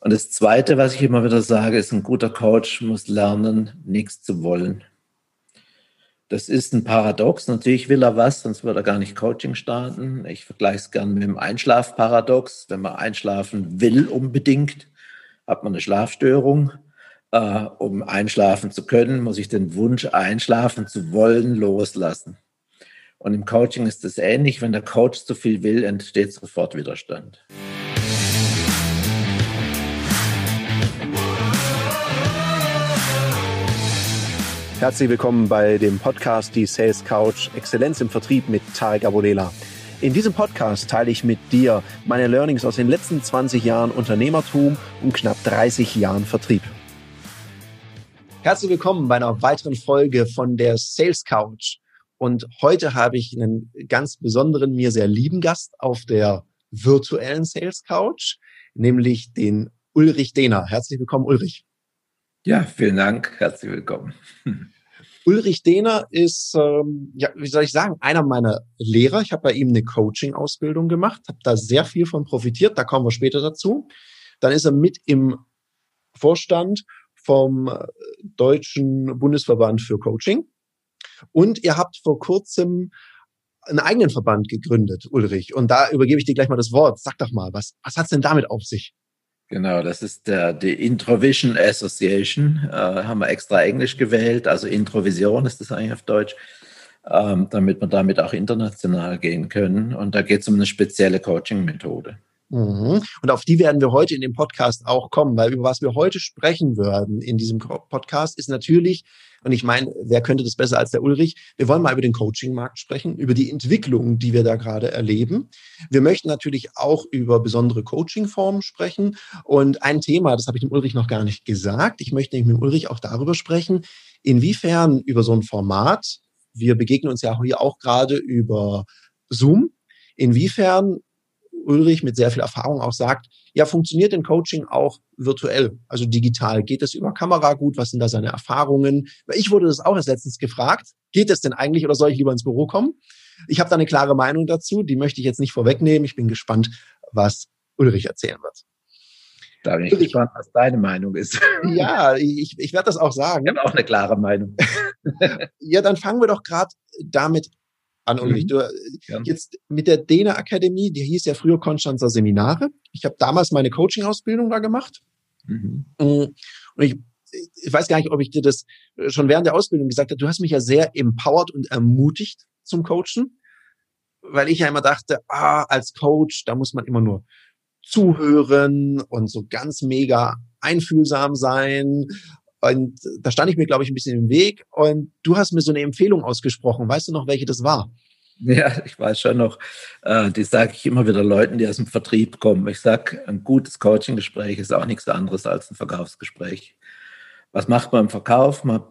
Und das Zweite, was ich immer wieder sage, ist, ein guter Coach muss lernen, nichts zu wollen. Das ist ein Paradox. Natürlich will er was, sonst würde er gar nicht Coaching starten. Ich vergleiche es gerne mit dem Einschlafparadox. Wenn man einschlafen will unbedingt, hat man eine Schlafstörung. Uh, um einschlafen zu können, muss ich den Wunsch, einschlafen zu wollen, loslassen. Und im Coaching ist es ähnlich. Wenn der Coach zu viel will, entsteht sofort Widerstand. Herzlich willkommen bei dem Podcast Die Sales Couch Exzellenz im Vertrieb mit Tarek Abodela. In diesem Podcast teile ich mit dir meine Learnings aus den letzten 20 Jahren Unternehmertum und knapp 30 Jahren Vertrieb. Herzlich willkommen bei einer weiteren Folge von der Sales Couch. Und heute habe ich einen ganz besonderen, mir sehr lieben Gast auf der virtuellen Sales Couch, nämlich den Ulrich Dehner. Herzlich willkommen, Ulrich. Ja, vielen Dank. Herzlich willkommen. Ulrich Dehner ist, ähm, ja, wie soll ich sagen, einer meiner Lehrer. Ich habe bei ihm eine Coaching-Ausbildung gemacht, habe da sehr viel von profitiert. Da kommen wir später dazu. Dann ist er mit im Vorstand vom äh, Deutschen Bundesverband für Coaching. Und ihr habt vor kurzem einen eigenen Verband gegründet, Ulrich. Und da übergebe ich dir gleich mal das Wort. Sag doch mal, was, was hat's denn damit auf sich? Genau, das ist der, die Introvision Association. Äh, haben wir extra Englisch gewählt, also Introvision ist das eigentlich auf Deutsch, ähm, damit wir damit auch international gehen können. Und da geht es um eine spezielle Coaching-Methode. Mhm. Und auf die werden wir heute in dem Podcast auch kommen, weil über was wir heute sprechen würden in diesem Podcast ist natürlich und ich meine, wer könnte das besser als der Ulrich? Wir wollen mal über den Coaching-Markt sprechen, über die Entwicklung, die wir da gerade erleben. Wir möchten natürlich auch über besondere Coaching-Formen sprechen. Und ein Thema, das habe ich dem Ulrich noch gar nicht gesagt. Ich möchte mit dem Ulrich auch darüber sprechen, inwiefern über so ein Format, wir begegnen uns ja hier auch gerade über Zoom, inwiefern Ulrich mit sehr viel Erfahrung auch sagt, ja, funktioniert denn Coaching auch virtuell, also digital? Geht es über Kamera gut? Was sind da seine Erfahrungen? Ich wurde das auch erst letztens gefragt. Geht es denn eigentlich oder soll ich lieber ins Büro kommen? Ich habe da eine klare Meinung dazu, die möchte ich jetzt nicht vorwegnehmen. Ich bin gespannt, was Ulrich erzählen wird. Da bin ich Ulrich, gespannt, was deine Meinung ist. Ja, ich, ich werde das auch sagen. Ich habe auch eine klare Meinung. ja, dann fangen wir doch gerade damit an Ulrich. Mhm. Du, ja. Jetzt mit der Dena Akademie, die hieß ja früher Konstanzer Seminare. Ich habe damals meine Coaching-Ausbildung da gemacht. Mhm. Mm, und ich, ich weiß gar nicht, ob ich dir das schon während der Ausbildung gesagt habe. Du hast mich ja sehr empowered und ermutigt zum Coachen, weil ich ja immer dachte, ah, als Coach, da muss man immer nur zuhören und so ganz mega einfühlsam sein und da stand ich mir, glaube ich, ein bisschen im Weg. Und du hast mir so eine Empfehlung ausgesprochen. Weißt du noch, welche das war? Ja, ich weiß schon noch. Äh, die sage ich immer wieder Leuten, die aus dem Vertrieb kommen. Ich sage, ein gutes Coaching-Gespräch ist auch nichts anderes als ein Verkaufsgespräch. Was macht man im Verkauf? Man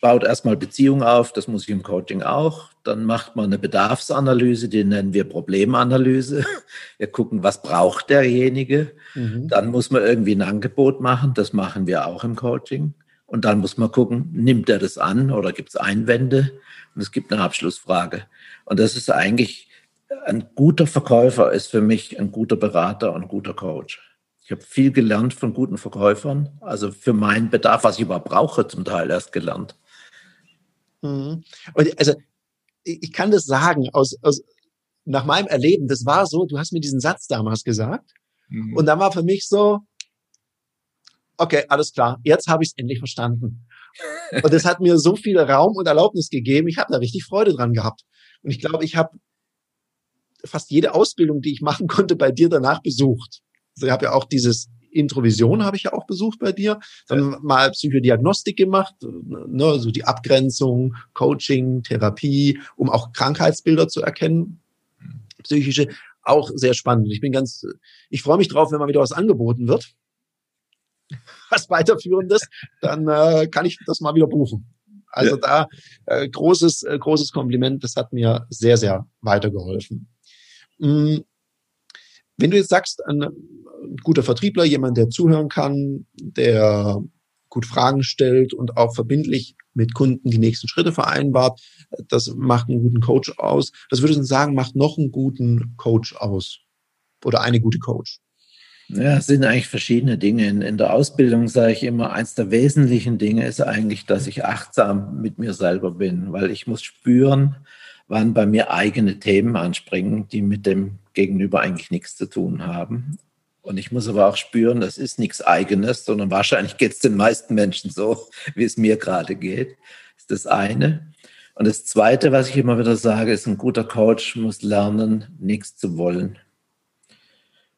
baut erstmal Beziehungen auf, das muss ich im Coaching auch. Dann macht man eine Bedarfsanalyse, die nennen wir Problemanalyse. Wir gucken, was braucht derjenige. Mhm. Dann muss man irgendwie ein Angebot machen, das machen wir auch im Coaching. Und dann muss man gucken, nimmt er das an oder gibt es Einwände? Und es gibt eine Abschlussfrage. Und das ist eigentlich, ein guter Verkäufer ist für mich ein guter Berater und ein guter Coach. Ich habe viel gelernt von guten Verkäufern, also für meinen Bedarf, was ich überhaupt brauche, zum Teil erst gelernt. Mhm. Und also ich kann das sagen aus, aus nach meinem Erleben. Das war so. Du hast mir diesen Satz damals gesagt mhm. und dann war für mich so, okay, alles klar. Jetzt habe ich es endlich verstanden. Und das hat mir so viel Raum und Erlaubnis gegeben. Ich habe da richtig Freude dran gehabt. Und ich glaube, ich habe fast jede Ausbildung, die ich machen konnte, bei dir danach besucht. Ich habe ja auch dieses Introvision habe ich ja auch besucht bei dir. Dann mal Psychodiagnostik gemacht, ne, so die Abgrenzung, Coaching, Therapie, um auch Krankheitsbilder zu erkennen, psychische. Auch sehr spannend. Ich bin ganz, ich freue mich drauf, wenn mal wieder was angeboten wird, was weiterführendes, dann äh, kann ich das mal wieder buchen. Also ja. da äh, großes, äh, großes Kompliment. Das hat mir sehr, sehr weitergeholfen. Mhm. Wenn du jetzt sagst, ein, ein guter Vertriebler, jemand, der zuhören kann, der gut Fragen stellt und auch verbindlich mit Kunden die nächsten Schritte vereinbart, das macht einen guten Coach aus. Das würde ich sagen, macht noch einen guten Coach aus oder eine gute Coach. Ja, es sind eigentlich verschiedene Dinge. In, in der Ausbildung sage ich immer, eins der wesentlichen Dinge ist eigentlich, dass ich achtsam mit mir selber bin, weil ich muss spüren, wann bei mir eigene Themen anspringen, die mit dem Gegenüber eigentlich nichts zu tun haben. Und ich muss aber auch spüren, das ist nichts Eigenes, sondern wahrscheinlich geht es den meisten Menschen so, wie es mir gerade geht. Das ist das eine. Und das zweite, was ich immer wieder sage, ist, ein guter Coach muss lernen, nichts zu wollen.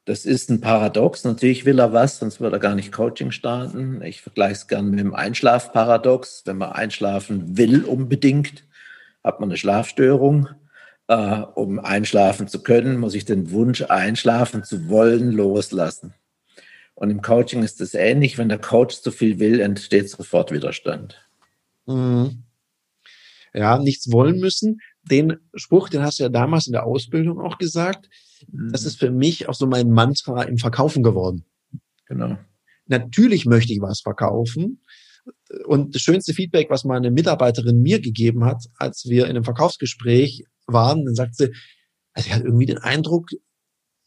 Das ist ein Paradox. Natürlich will er was, sonst würde er gar nicht Coaching starten. Ich vergleiche es gerne mit dem Einschlafparadox. Wenn man einschlafen will unbedingt, hat man eine Schlafstörung. Äh, um einschlafen zu können, muss ich den Wunsch, einschlafen zu wollen, loslassen. Und im Coaching ist es ähnlich. Wenn der Coach zu viel will, entsteht sofort Widerstand. Mhm. Ja, nichts wollen müssen. Den Spruch, den hast du ja damals in der Ausbildung auch gesagt. Mhm. Das ist für mich auch so mein Mantra im Verkaufen geworden. Genau. Natürlich möchte ich was verkaufen, und das schönste Feedback, was meine Mitarbeiterin mir gegeben hat, als wir in einem Verkaufsgespräch waren, dann sagt sie, also ich hatte irgendwie den Eindruck,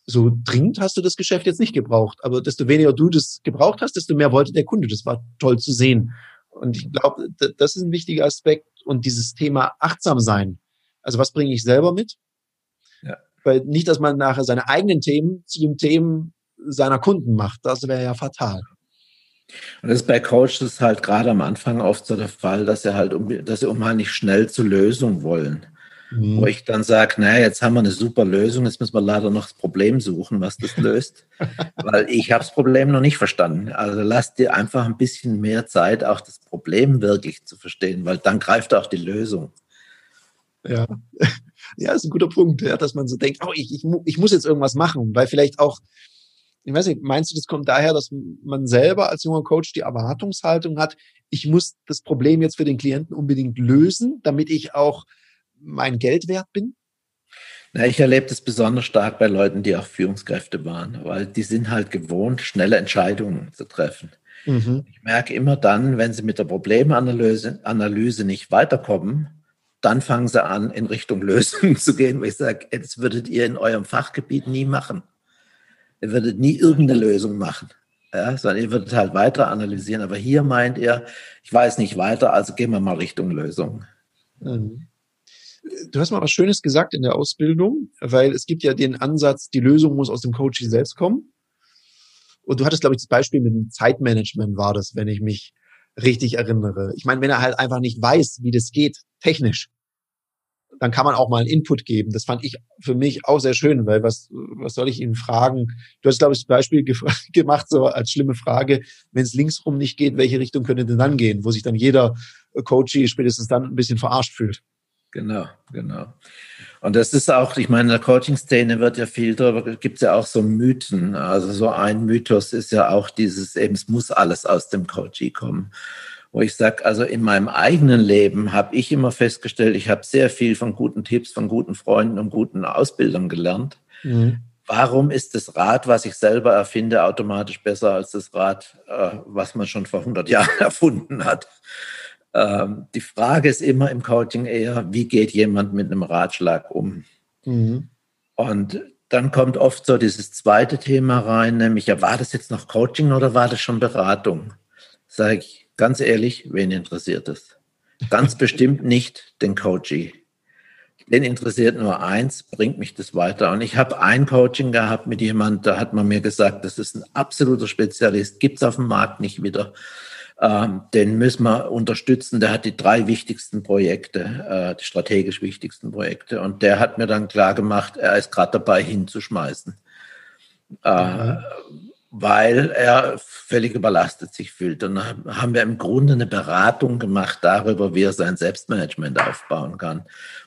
so dringend hast du das Geschäft jetzt nicht gebraucht, aber desto weniger du das gebraucht hast, desto mehr wollte der Kunde. Das war toll zu sehen. Und ich glaube, das ist ein wichtiger Aspekt und dieses Thema achtsam sein. Also was bringe ich selber mit? Ja. Weil nicht, dass man nachher seine eigenen Themen zu den Themen seiner Kunden macht. Das wäre ja fatal. Und das ist bei Coaches halt gerade am Anfang oft so der Fall, dass sie halt, um, dass sie unheimlich schnell zur Lösung wollen. Mhm. Wo ich dann sage, naja, jetzt haben wir eine super Lösung, jetzt müssen wir leider noch das Problem suchen, was das löst. Weil ich habe das Problem noch nicht verstanden. Also lass dir einfach ein bisschen mehr Zeit, auch das Problem wirklich zu verstehen, weil dann greift auch die Lösung. Ja, ja, ist ein guter Punkt, ja, dass man so denkt, oh, ich, ich, ich muss jetzt irgendwas machen, weil vielleicht auch ich weiß nicht, meinst du, das kommt daher, dass man selber als junger Coach die Erwartungshaltung hat, ich muss das Problem jetzt für den Klienten unbedingt lösen, damit ich auch mein Geld wert bin? Na, ich erlebe das besonders stark bei Leuten, die auch Führungskräfte waren, weil die sind halt gewohnt, schnelle Entscheidungen zu treffen. Mhm. Ich merke immer dann, wenn sie mit der Problemanalyse Analyse nicht weiterkommen, dann fangen sie an, in Richtung Lösung zu gehen, wo ich sage, das würdet ihr in eurem Fachgebiet nie machen. Ihr würdet nie irgendeine Lösung machen, ja, sondern ihr würdet halt weiter analysieren. Aber hier meint er, ich weiß nicht weiter, also gehen wir mal Richtung Lösung. Mhm. Du hast mal was Schönes gesagt in der Ausbildung, weil es gibt ja den Ansatz, die Lösung muss aus dem Coaching selbst kommen. Und du hattest, glaube ich, das Beispiel mit dem Zeitmanagement war das, wenn ich mich richtig erinnere. Ich meine, wenn er halt einfach nicht weiß, wie das geht, technisch, dann kann man auch mal einen Input geben. Das fand ich für mich auch sehr schön, weil was, was soll ich Ihnen fragen? Du hast, glaube ich, das Beispiel gemacht, so als schlimme Frage, wenn es linksrum nicht geht, welche Richtung könnte denn dann gehen? Wo sich dann jeder Coach spätestens dann ein bisschen verarscht fühlt. Genau, genau. Und das ist auch, ich meine, in der Coaching-Szene wird ja viel darüber, gibt es ja auch so Mythen. Also so ein Mythos ist ja auch dieses, eben, es muss alles aus dem Coaching kommen wo ich sage, also in meinem eigenen Leben habe ich immer festgestellt, ich habe sehr viel von guten Tipps, von guten Freunden und guten Ausbildern gelernt. Mhm. Warum ist das Rad, was ich selber erfinde, automatisch besser als das Rad, äh, was man schon vor 100 Jahren erfunden hat? Ähm, die Frage ist immer im Coaching eher, wie geht jemand mit einem Ratschlag um? Mhm. Und dann kommt oft so dieses zweite Thema rein, nämlich, ja, war das jetzt noch Coaching oder war das schon Beratung? Sage ich, Ganz ehrlich, wen interessiert es? Ganz bestimmt nicht den Coachee. Den interessiert nur eins, bringt mich das weiter. Und ich habe ein Coaching gehabt mit jemand, da hat man mir gesagt, das ist ein absoluter Spezialist, gibt es auf dem Markt nicht wieder. Ähm, den müssen wir unterstützen. Der hat die drei wichtigsten Projekte, äh, die strategisch wichtigsten Projekte. Und der hat mir dann klar gemacht, er ist gerade dabei hinzuschmeißen. Äh, mhm weil er völlig überlastet sich fühlt. Und dann haben wir im Grunde eine Beratung gemacht darüber, wie er sein Selbstmanagement aufbauen kann.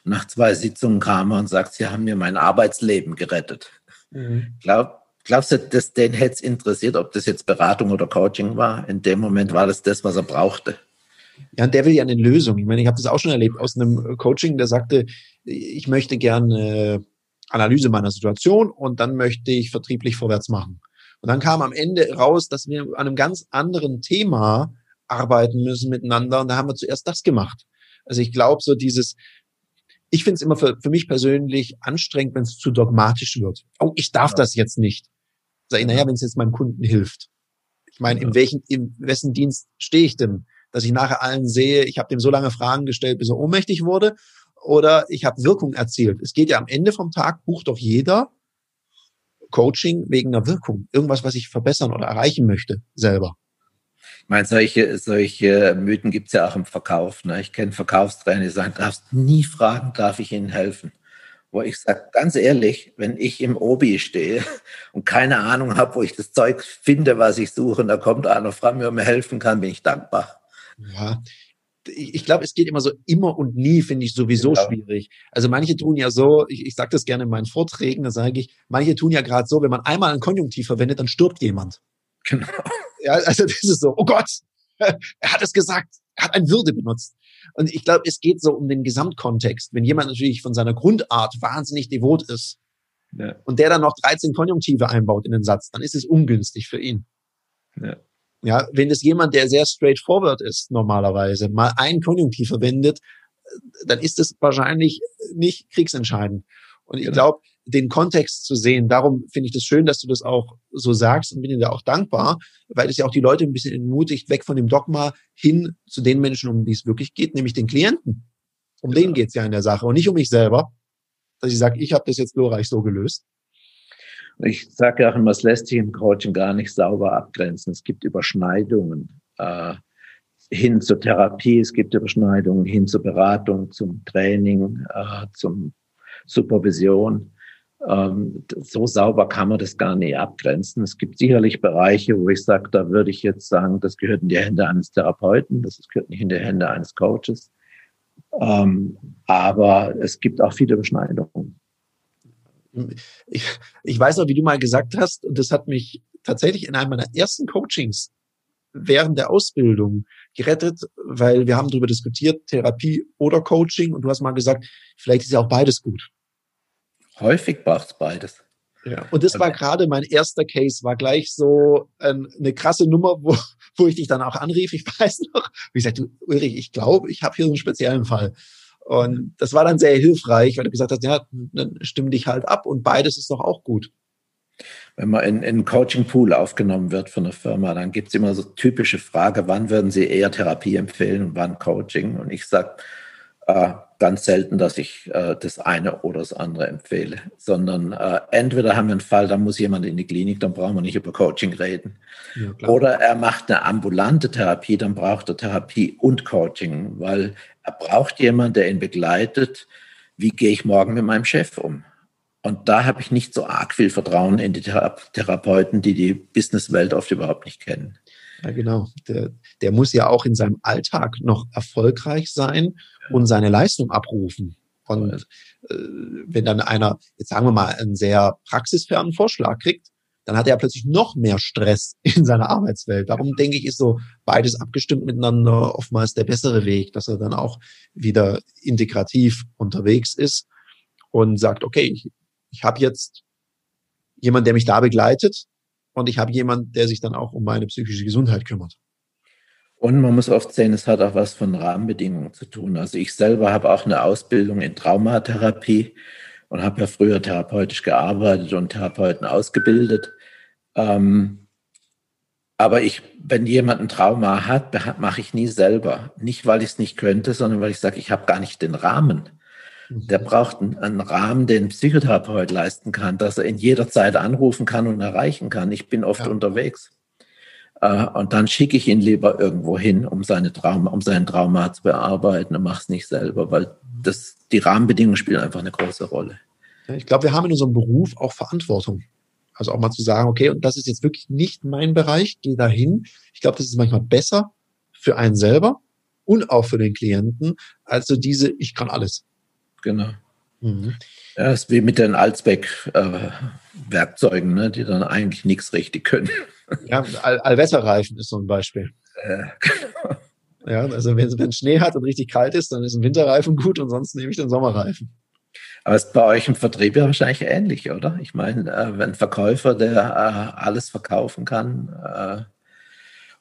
Und nach zwei Sitzungen kam er und sagt, Sie haben mir mein Arbeitsleben gerettet. Mhm. Glaub, glaubst du, dass den hätte es interessiert, ob das jetzt Beratung oder Coaching war? In dem Moment war das das, was er brauchte. Ja, und der will ja eine Lösung. Ich meine, ich habe das auch schon erlebt aus einem Coaching, der sagte, ich möchte gerne Analyse meiner Situation und dann möchte ich vertrieblich vorwärts machen. Und dann kam am Ende raus, dass wir an einem ganz anderen Thema arbeiten müssen miteinander. Und da haben wir zuerst das gemacht. Also ich glaube, so dieses, ich finde es immer für, für mich persönlich anstrengend, wenn es zu dogmatisch wird. Oh, ich darf ja. das jetzt nicht. Sag ich, naja, wenn es jetzt meinem Kunden hilft. Ich meine, ja. in welchen, in wessen Dienst stehe ich denn? Dass ich nachher allen sehe, ich habe dem so lange Fragen gestellt, bis er ohnmächtig wurde, oder ich habe Wirkung erzielt. Es geht ja am Ende vom Tag, bucht doch jeder Coaching wegen einer Wirkung. Irgendwas, was ich verbessern oder erreichen möchte, selber. Ich meine, solche, solche Mythen gibt's ja auch im Verkauf. Ne? Ich kenne Verkaufstrainer, die sagen, darfst nie fragen, darf ich Ihnen helfen? Wo ich sage, ganz ehrlich, wenn ich im Obi stehe und keine Ahnung habe, wo ich das Zeug finde, was ich suche, und da kommt einer, fragt mir, ob mir helfen kann, bin ich dankbar. Ja, ich glaube, es geht immer so immer und nie, finde ich sowieso genau. schwierig. Also manche tun ja so, ich, ich sage das gerne in meinen Vorträgen, da sage ich, manche tun ja gerade so, wenn man einmal ein Konjunktiv verwendet, dann stirbt jemand. Genau. Ja, also das ist so, oh Gott, er hat es gesagt, er hat ein Würde benutzt. Und ich glaube, es geht so um den Gesamtkontext. Wenn jemand natürlich von seiner Grundart wahnsinnig devot ist ja. und der dann noch 13 Konjunktive einbaut in den Satz, dann ist es ungünstig für ihn. Ja. Ja, wenn es jemand, der sehr straightforward ist, normalerweise mal ein Konjunktiv verwendet, dann ist es wahrscheinlich nicht kriegsentscheidend. Und ich genau. glaube, den Kontext zu sehen, darum finde ich das schön, dass du das auch so sagst und bin dir auch dankbar, weil es ja auch die Leute ein bisschen entmutigt, weg von dem Dogma hin zu den Menschen, um die es wirklich geht, nämlich den Klienten. Um genau. den geht's ja in der Sache und nicht um mich selber, dass ich sage, ich habe das jetzt glorreich so gelöst. Ich sage ja auch immer, es lässt sich im Coaching gar nicht sauber abgrenzen. Es gibt Überschneidungen äh, hin zur Therapie, es gibt Überschneidungen hin zur Beratung, zum Training, äh, zum Supervision. Ähm, so sauber kann man das gar nicht abgrenzen. Es gibt sicherlich Bereiche, wo ich sage, da würde ich jetzt sagen, das gehört in die Hände eines Therapeuten, das gehört nicht in die Hände eines Coaches. Ähm, aber es gibt auch viele Überschneidungen ich, ich weiß noch, wie du mal gesagt hast, und das hat mich tatsächlich in einem meiner ersten Coachings während der Ausbildung gerettet, weil wir haben darüber diskutiert, Therapie oder Coaching, und du hast mal gesagt, vielleicht ist ja auch beides gut. Häufig braucht beides. Ja. Und das war gerade mein erster Case, war gleich so ein, eine krasse Nummer, wo, wo ich dich dann auch anrief. Ich weiß noch, wie gesagt, du, Ulrich, ich glaube, ich habe hier so einen speziellen Fall. Und das war dann sehr hilfreich, weil du gesagt hast, ja, dann stimm dich halt ab und beides ist doch auch gut. Wenn man in, in einen Coaching-Pool aufgenommen wird von einer Firma, dann gibt es immer so typische Frage, wann würden Sie eher Therapie empfehlen und wann Coaching? Und ich sage äh, ganz selten, dass ich äh, das eine oder das andere empfehle, sondern äh, entweder haben wir einen Fall, da muss jemand in die Klinik, dann brauchen wir nicht über Coaching reden. Ja, oder er macht eine ambulante Therapie, dann braucht er Therapie und Coaching, weil er braucht jemanden, der ihn begleitet. Wie gehe ich morgen mit meinem Chef um? Und da habe ich nicht so arg viel Vertrauen in die Therapeuten, die die Businesswelt oft überhaupt nicht kennen. Ja, genau. Der, der muss ja auch in seinem Alltag noch erfolgreich sein und seine Leistung abrufen. Und äh, wenn dann einer, jetzt sagen wir mal, einen sehr praxisfernen Vorschlag kriegt, dann hat er plötzlich noch mehr Stress in seiner Arbeitswelt. Darum denke ich, ist so beides abgestimmt miteinander oftmals der bessere Weg, dass er dann auch wieder integrativ unterwegs ist und sagt, okay, ich, ich habe jetzt jemand, der mich da begleitet und ich habe jemand, der sich dann auch um meine psychische Gesundheit kümmert. Und man muss oft sehen, es hat auch was von Rahmenbedingungen zu tun. Also ich selber habe auch eine Ausbildung in Traumatherapie und habe ja früher therapeutisch gearbeitet und Therapeuten ausgebildet. Ähm, aber ich, wenn jemand ein Trauma hat, mache ich nie selber. Nicht, weil ich es nicht könnte, sondern weil ich sage, ich habe gar nicht den Rahmen. Der mhm. braucht einen, einen, Rahmen, den ein Psychotherapeut leisten kann, dass er in jeder Zeit anrufen kann und erreichen kann. Ich bin oft ja. unterwegs. Äh, und dann schicke ich ihn lieber irgendwo hin, um seine Trauma, um seinen Trauma zu bearbeiten und mache es nicht selber, weil das, die Rahmenbedingungen spielen einfach eine große Rolle. Ich glaube, wir haben in unserem Beruf auch Verantwortung. Also auch mal zu sagen, okay, und das ist jetzt wirklich nicht mein Bereich, geh dahin. Ich glaube, das ist manchmal besser für einen selber und auch für den Klienten, als so diese, ich kann alles. Genau. Mhm. Ja, ist wie mit den Alsbeck-Werkzeugen, äh, ne, die dann eigentlich nichts richtig können. Ja, All Allwetterreifen ist so ein Beispiel. Äh. Ja, also wenn, wenn Schnee hat und richtig kalt ist, dann ist ein Winterreifen gut und sonst nehme ich den Sommerreifen. Aber es ist bei euch im Vertrieb ja wahrscheinlich ähnlich, oder? Ich meine, äh, wenn ein Verkäufer, der äh, alles verkaufen kann äh,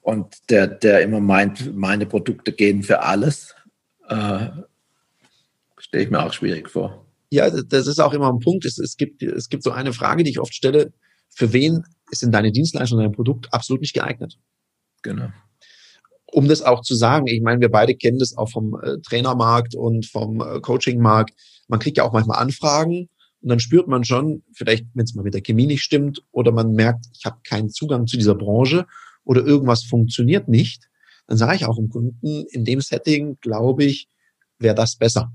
und der, der immer meint, meine Produkte gehen für alles, äh, stelle ich mir auch schwierig vor. Ja, das ist auch immer ein Punkt. Es, es, gibt, es gibt so eine Frage, die ich oft stelle. Für wen sind deine Dienstleistungen, dein Produkt absolut nicht geeignet. Genau. Um das auch zu sagen, ich meine, wir beide kennen das auch vom äh, Trainermarkt und vom äh, Coachingmarkt. Man kriegt ja auch manchmal Anfragen und dann spürt man schon, vielleicht, wenn es mal mit der Chemie nicht stimmt oder man merkt, ich habe keinen Zugang zu dieser Branche oder irgendwas funktioniert nicht, dann sage ich auch dem Kunden, in dem Setting, glaube ich, wäre das besser.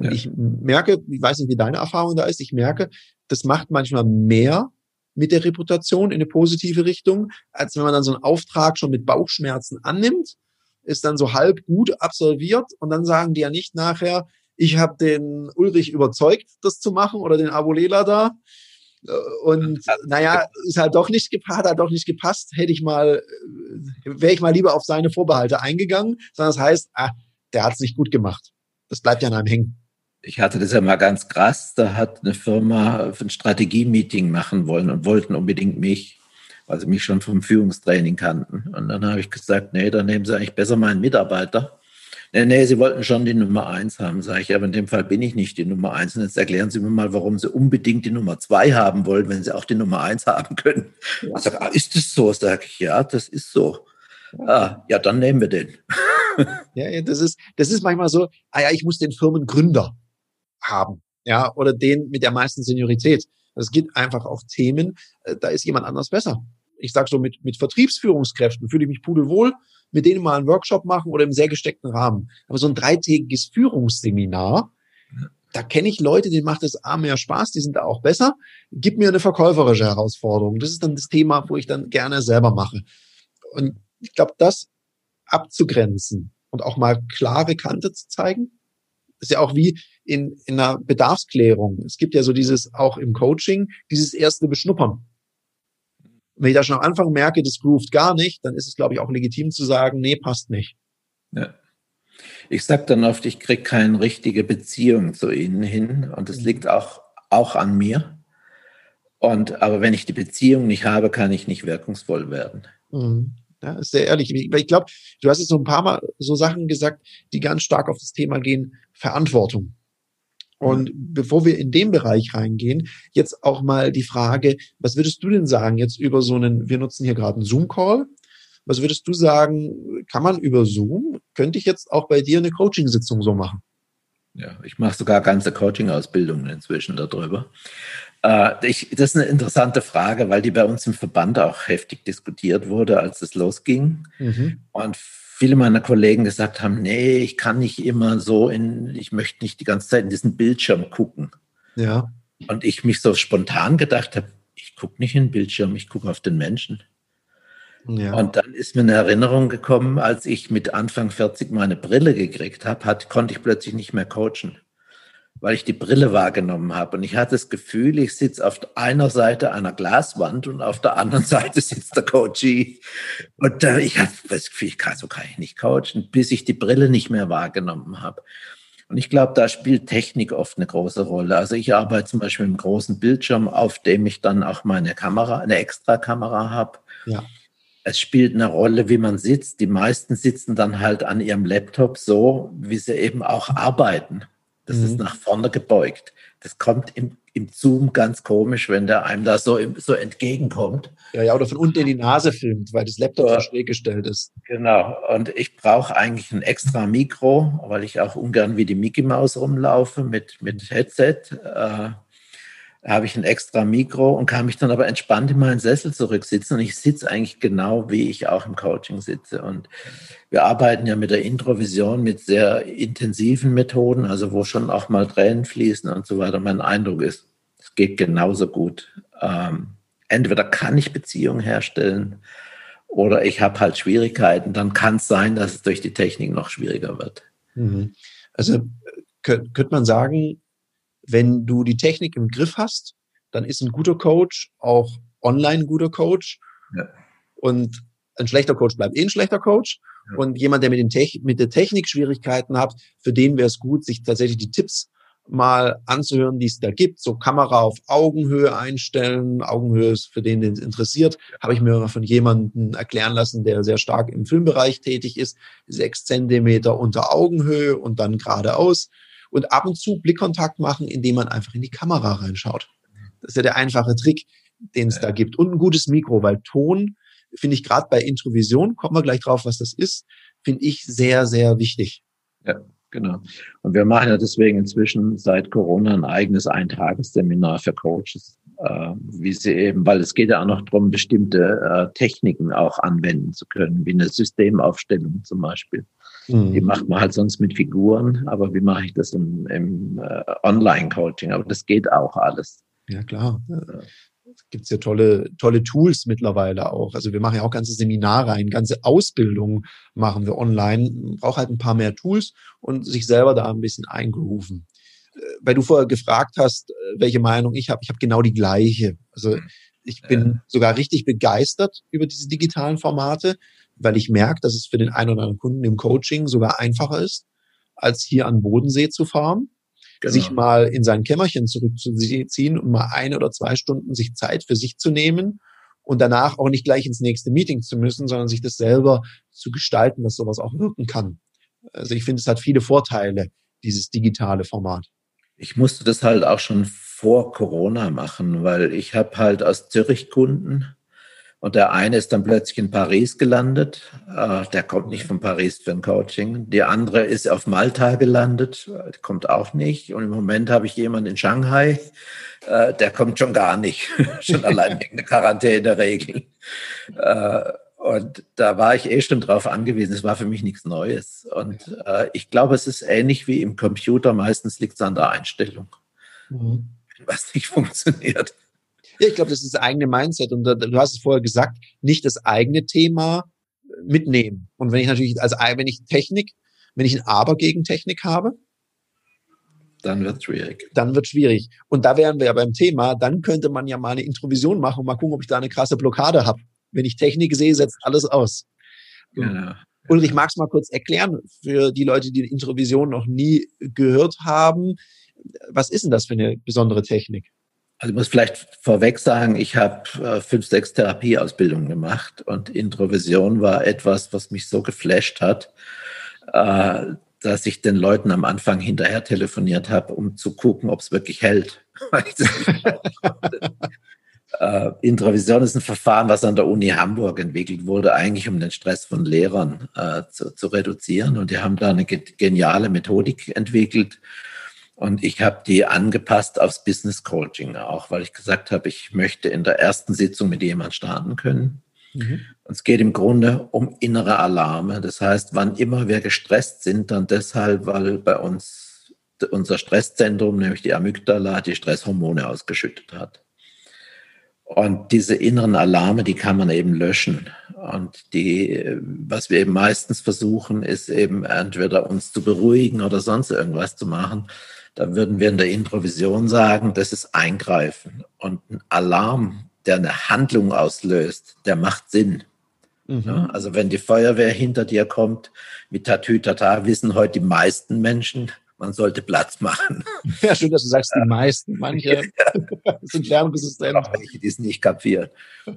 Und ja. ich merke, ich weiß nicht, wie deine Erfahrung da ist, ich merke, das macht manchmal mehr mit der Reputation in eine positive Richtung, als wenn man dann so einen Auftrag schon mit Bauchschmerzen annimmt, ist dann so halb gut absolviert und dann sagen die ja nicht nachher, ich habe den Ulrich überzeugt, das zu machen oder den Abulela da. Und naja, ist halt doch nicht gepasst, hat doch nicht gepasst. Hätte ich mal, wäre ich mal lieber auf seine Vorbehalte eingegangen, sondern das heißt, ah, der hat es nicht gut gemacht. Das bleibt ja an einem hängen. Ich hatte das ja mal ganz krass. Da hat eine Firma ein Strategie-Meeting machen wollen und wollten unbedingt mich, weil sie mich schon vom Führungstraining kannten. Und dann habe ich gesagt, nee, dann nehmen Sie eigentlich besser meinen Mitarbeiter. Nee, nee, Sie wollten schon die Nummer eins haben, sage ich, aber in dem Fall bin ich nicht die Nummer eins. Und jetzt erklären Sie mir mal, warum Sie unbedingt die Nummer zwei haben wollen, wenn Sie auch die Nummer eins haben können. Ja. Ich sage, ah, ist das so? Sage ich, ja, das ist so. Ah, ja, dann nehmen wir den. ja, das ist, das ist manchmal so, ah ja, ich muss den Firmengründer haben, ja, oder den mit der meisten Seniorität. Es gibt einfach auch Themen, äh, da ist jemand anders besser. Ich sage so, mit, mit Vertriebsführungskräften fühle ich mich pudelwohl, mit denen mal einen Workshop machen oder im sehr gesteckten Rahmen. Aber so ein dreitägiges Führungsseminar, da kenne ich Leute, denen macht es A mehr Spaß, die sind da auch besser. Gib mir eine verkäuferische Herausforderung. Das ist dann das Thema, wo ich dann gerne selber mache. Und ich glaube, das abzugrenzen und auch mal klare Kante zu zeigen, ist ja auch wie in, in einer Bedarfsklärung. Es gibt ja so dieses, auch im Coaching, dieses erste Beschnuppern wenn ich da schon am Anfang merke, das groovt gar nicht, dann ist es, glaube ich, auch legitim zu sagen, nee, passt nicht. Ja. Ich sage dann oft, ich kriege keine richtige Beziehung zu ihnen hin und das mhm. liegt auch, auch an mir. Und, aber wenn ich die Beziehung nicht habe, kann ich nicht wirkungsvoll werden. Mhm. Ja, ist sehr ehrlich. Ich glaube, du hast jetzt so ein paar Mal so Sachen gesagt, die ganz stark auf das Thema gehen, Verantwortung. Und bevor wir in den Bereich reingehen, jetzt auch mal die Frage, was würdest du denn sagen jetzt über so einen, wir nutzen hier gerade einen Zoom-Call. Was würdest du sagen, kann man über Zoom, könnte ich jetzt auch bei dir eine Coaching-Sitzung so machen? Ja, ich mache sogar ganze Coaching-Ausbildungen inzwischen darüber. Äh, ich, das ist eine interessante Frage, weil die bei uns im Verband auch heftig diskutiert wurde, als es losging. Mhm. Und viele meiner Kollegen gesagt haben, nee, ich kann nicht immer so in, ich möchte nicht die ganze Zeit in diesen Bildschirm gucken. Ja. Und ich mich so spontan gedacht habe, ich gucke nicht in den Bildschirm, ich gucke auf den Menschen. Ja. Und dann ist mir eine Erinnerung gekommen, als ich mit Anfang 40 meine Brille gekriegt habe, konnte ich plötzlich nicht mehr coachen weil ich die Brille wahrgenommen habe. Und ich hatte das Gefühl, ich sitze auf einer Seite einer Glaswand und auf der anderen Seite sitzt der Coachie. Und äh, ich hatte das Gefühl, ich kann, so kann ich nicht coachen, bis ich die Brille nicht mehr wahrgenommen habe. Und ich glaube, da spielt Technik oft eine große Rolle. Also ich arbeite zum Beispiel mit einem großen Bildschirm, auf dem ich dann auch meine Kamera, eine Extra-Kamera habe. Ja. Es spielt eine Rolle, wie man sitzt. Die meisten sitzen dann halt an ihrem Laptop so, wie sie eben auch arbeiten. Das mhm. ist nach vorne gebeugt. Das kommt im, im Zoom ganz komisch, wenn der einem da so, so entgegenkommt. Ja, ja, oder von unten in die Nase filmt, weil das Laptop so schräg gestellt ist. Genau. Und ich brauche eigentlich ein extra Mikro, weil ich auch ungern wie die Mickey Maus rumlaufe mit, mit Headset. Äh, habe ich ein extra Mikro und kann mich dann aber entspannt in meinen Sessel zurücksitzen. Und ich sitze eigentlich genau, wie ich auch im Coaching sitze. Und wir arbeiten ja mit der Introvision mit sehr intensiven Methoden, also wo schon auch mal Tränen fließen und so weiter. Mein Eindruck ist, es geht genauso gut. Ähm, entweder kann ich Beziehungen herstellen oder ich habe halt Schwierigkeiten. Dann kann es sein, dass es durch die Technik noch schwieriger wird. Mhm. Also könnte man sagen, wenn du die Technik im Griff hast, dann ist ein guter Coach auch online ein guter Coach. Ja. Und ein schlechter Coach bleibt eh ein schlechter Coach. Ja. Und jemand, der mit, den mit der Technik Schwierigkeiten hat, für den wäre es gut, sich tatsächlich die Tipps mal anzuhören, die es da gibt. So Kamera auf Augenhöhe einstellen. Augenhöhe ist für den, den es interessiert. Habe ich mir mal von jemandem erklären lassen, der sehr stark im Filmbereich tätig ist. Sechs Zentimeter unter Augenhöhe und dann geradeaus und ab und zu Blickkontakt machen, indem man einfach in die Kamera reinschaut. Das ist ja der einfache Trick. den es ja. da gibt. Und ein gutes Mikro, weil Ton finde ich gerade bei Introvision, kommen wir gleich drauf, was das ist, finde ich sehr, sehr wichtig. Ja, genau. Und wir machen ja deswegen inzwischen seit Corona ein eigenes Eintagesseminar für Coaches, äh, wie sie eben, weil es geht ja auch noch darum, bestimmte äh, Techniken auch anwenden zu können, wie eine Systemaufstellung zum Beispiel. Mhm. Die macht man halt sonst mit Figuren, aber wie mache ich das im, im äh, Online-Coaching? Aber das geht auch alles. Ja, klar. Ja gibt es ja tolle, tolle Tools mittlerweile auch. Also wir machen ja auch ganze Seminare ein, ganze Ausbildungen machen wir online. Braucht halt ein paar mehr Tools und sich selber da ein bisschen eingerufen. Äh, weil du vorher gefragt hast, äh, welche Meinung ich habe. Ich habe genau die gleiche. Also ich bin ja. sogar richtig begeistert über diese digitalen Formate, weil ich merke, dass es für den einen oder anderen Kunden im Coaching sogar einfacher ist, als hier an Bodensee zu fahren genau. sich mal in sein Kämmerchen zurückzuziehen und mal ein oder zwei Stunden sich Zeit für sich zu nehmen und danach auch nicht gleich ins nächste Meeting zu müssen, sondern sich das selber zu gestalten, dass sowas auch wirken kann. Also ich finde, es hat viele Vorteile, dieses digitale Format. Ich musste das halt auch schon vor Corona machen, weil ich habe halt aus Zürich Kunden, und der eine ist dann plötzlich in Paris gelandet. Äh, der kommt nicht von Paris für ein Coaching. Die andere ist auf Malta gelandet. kommt auch nicht. Und im Moment habe ich jemanden in Shanghai. Äh, der kommt schon gar nicht. schon allein wegen der Quarantäneregeln. Äh, und da war ich eh schon drauf angewiesen. Es war für mich nichts Neues. Und äh, ich glaube, es ist ähnlich wie im Computer. Meistens liegt es an der Einstellung, mhm. was nicht funktioniert. Ja, ich glaube, das ist das eigene Mindset. Und du hast es vorher gesagt, nicht das eigene Thema mitnehmen. Und wenn ich natürlich, also wenn ich Technik, wenn ich ein Aber gegen Technik habe, dann wird schwierig. Dann wird schwierig. Und da wären wir ja beim Thema, dann könnte man ja mal eine Introvision machen und mal gucken, ob ich da eine krasse Blockade habe. Wenn ich Technik sehe, setzt alles aus. Genau. Und ich mag es mal kurz erklären für die Leute, die Introvision noch nie gehört haben. Was ist denn das für eine besondere Technik? Also ich muss vielleicht vorweg sagen, ich habe äh, fünf, sechs Therapieausbildungen gemacht und Introvision war etwas, was mich so geflasht hat, äh, dass ich den Leuten am Anfang hinterher telefoniert habe, um zu gucken, ob es wirklich hält. äh, Introvision ist ein Verfahren, was an der Uni Hamburg entwickelt wurde, eigentlich um den Stress von Lehrern äh, zu, zu reduzieren. Und die haben da eine geniale Methodik entwickelt, und ich habe die angepasst aufs Business Coaching auch, weil ich gesagt habe, ich möchte in der ersten Sitzung mit jemand starten können. Mhm. Und es geht im Grunde um innere Alarme. Das heißt, wann immer wir gestresst sind, dann deshalb, weil bei uns unser Stresszentrum, nämlich die Amygdala, die Stresshormone ausgeschüttet hat. Und diese inneren Alarme, die kann man eben löschen. Und die, was wir eben meistens versuchen, ist eben entweder uns zu beruhigen oder sonst irgendwas zu machen dann würden wir in der Improvision sagen, das ist Eingreifen. Und ein Alarm, der eine Handlung auslöst, der macht Sinn. Mhm. Ja, also wenn die Feuerwehr hinter dir kommt mit Tatütata, wissen heute die meisten Menschen, man sollte Platz machen. Ja, schön, dass du sagst, die meisten. Manche sind lernresistent. Auch welche, die es nicht kapieren.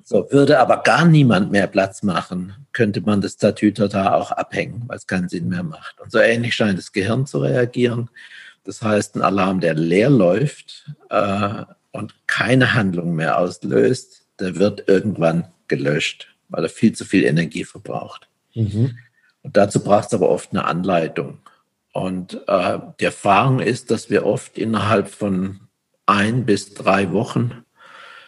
So, würde aber gar niemand mehr Platz machen, könnte man das Tatütata auch abhängen, weil es keinen Sinn mehr macht. Und so ähnlich scheint das Gehirn zu reagieren. Das heißt, ein Alarm, der leer läuft äh, und keine Handlung mehr auslöst, der wird irgendwann gelöscht, weil er viel zu viel Energie verbraucht. Mhm. Und dazu braucht es aber oft eine Anleitung. Und äh, die Erfahrung ist, dass wir oft innerhalb von ein bis drei Wochen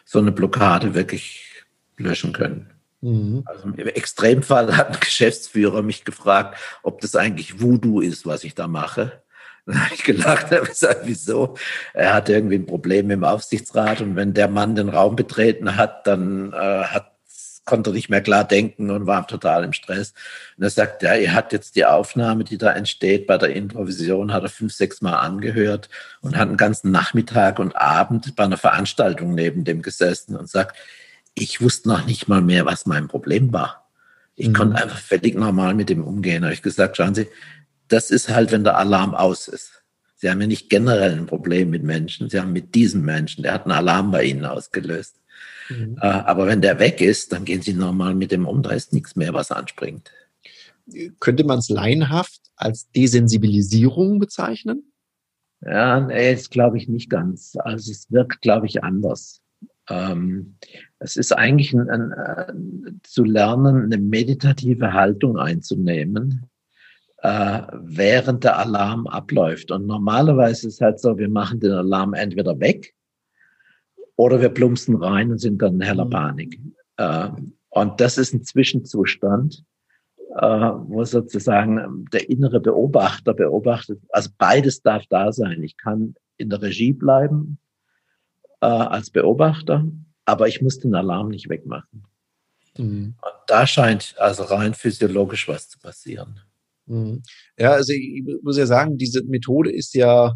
so eine Blockade wirklich löschen können. Mhm. Also im Extremfall hat ein Geschäftsführer mich gefragt, ob das eigentlich Voodoo ist, was ich da mache. Dann habe ich gelacht, habe gesagt, wieso? Er hatte irgendwie ein Problem im Aufsichtsrat und wenn der Mann den Raum betreten hat, dann äh, hat, konnte er nicht mehr klar denken und war total im Stress. Und er sagt, ja, er hat jetzt die Aufnahme, die da entsteht bei der Improvision, hat er fünf, sechs Mal angehört und hat einen ganzen Nachmittag und Abend bei einer Veranstaltung neben dem gesessen und sagt, ich wusste noch nicht mal mehr, was mein Problem war. Ich mhm. konnte einfach völlig normal mit dem umgehen. Da habe ich gesagt, schauen Sie, das ist halt, wenn der Alarm aus ist. Sie haben ja nicht generell ein Problem mit Menschen, Sie haben mit diesem Menschen, der hat einen Alarm bei Ihnen ausgelöst. Mhm. Äh, aber wenn der weg ist, dann gehen Sie normal mit dem um, da ist nichts mehr, was anspringt. Könnte man es laienhaft als Desensibilisierung bezeichnen? Ja, nee, das glaube ich nicht ganz. Also es wirkt, glaube ich, anders. Ähm, es ist eigentlich ein, ein, ein, zu lernen, eine meditative Haltung einzunehmen, äh, während der Alarm abläuft. Und normalerweise ist es halt so, wir machen den Alarm entweder weg oder wir plumpsen rein und sind dann in heller mhm. Panik. Äh, und das ist ein Zwischenzustand, äh, wo sozusagen der innere Beobachter beobachtet. Also beides darf da sein. Ich kann in der Regie bleiben äh, als Beobachter, aber ich muss den Alarm nicht wegmachen. Mhm. Und da scheint also rein physiologisch was zu passieren. Mhm. Ja, also ich muss ja sagen, diese Methode ist ja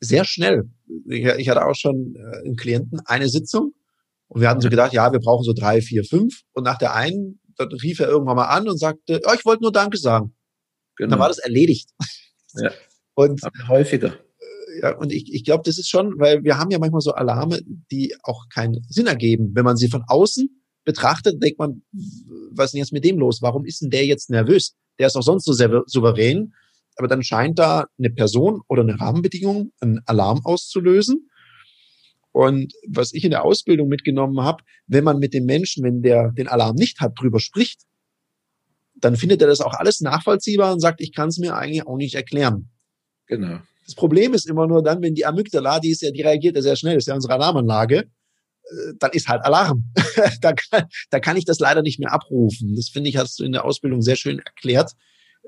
sehr schnell. Ich, hatte auch schon äh, einen Klienten eine Sitzung und wir hatten so gedacht, ja, wir brauchen so drei, vier, fünf. Und nach der einen, dann rief er irgendwann mal an und sagte, oh, ich wollte nur Danke sagen. Genau. Dann war das erledigt. Ja. Und häufiger. Äh, ja, und ich, ich glaube, das ist schon, weil wir haben ja manchmal so Alarme, die auch keinen Sinn ergeben. Wenn man sie von außen betrachtet, denkt man, was ist denn jetzt mit dem los? Warum ist denn der jetzt nervös? Der ist auch sonst so sehr souverän. Aber dann scheint da eine Person oder eine Rahmenbedingung einen Alarm auszulösen. Und was ich in der Ausbildung mitgenommen habe, wenn man mit dem Menschen, wenn der den Alarm nicht hat, drüber spricht, dann findet er das auch alles nachvollziehbar und sagt, ich kann es mir eigentlich auch nicht erklären. Genau. Das Problem ist immer nur dann, wenn die Amygdala, die ist ja, die reagiert ja sehr schnell, das ist ja unsere Alarmanlage, dann ist halt Alarm. da, kann, da kann ich das leider nicht mehr abrufen. Das finde ich, hast du in der Ausbildung sehr schön erklärt,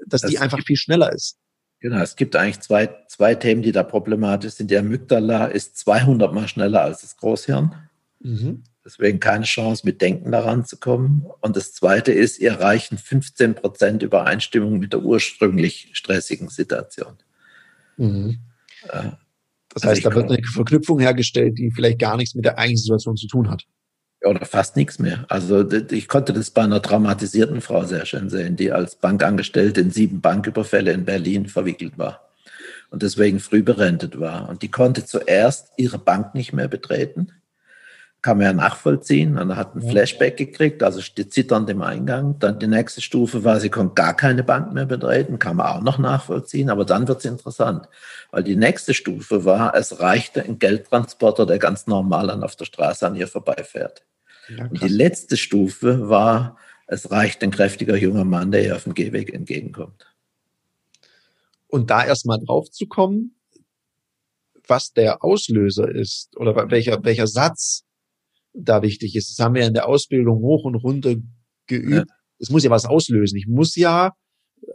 dass das die einfach viel schneller ist. Genau, es gibt eigentlich zwei, zwei Themen, die da problematisch sind. Die Amygdala ist 200 mal schneller als das Großhirn. Mhm. Deswegen keine Chance, mit Denken daran zu kommen. Und das Zweite ist, ihr erreichen 15 Prozent Übereinstimmung mit der ursprünglich stressigen Situation. Mhm. Äh, das heißt, also da wird eine Verknüpfung hergestellt, die vielleicht gar nichts mit der eigentlichen Situation zu tun hat oder fast nichts mehr. Also ich konnte das bei einer traumatisierten Frau sehr schön sehen, die als Bankangestellte in sieben Banküberfälle in Berlin verwickelt war und deswegen früh berentet war. Und die konnte zuerst ihre Bank nicht mehr betreten kann man ja nachvollziehen. Und er hat ein Flashback gekriegt, also zitternd im Eingang. Dann die nächste Stufe war, sie konnte gar keine Bank mehr betreten, kann man auch noch nachvollziehen. Aber dann wird es interessant, weil die nächste Stufe war, es reichte ein Geldtransporter, der ganz normal dann auf der Straße an ihr vorbeifährt. Ja, Und die letzte Stufe war, es reicht ein kräftiger junger Mann, der ihr auf dem Gehweg entgegenkommt. Und da erstmal drauf zu kommen, was der Auslöser ist oder welcher, welcher Satz da wichtig ist. Das haben wir in der Ausbildung hoch und runter geübt. Ja. Es muss ja was auslösen. Ich muss ja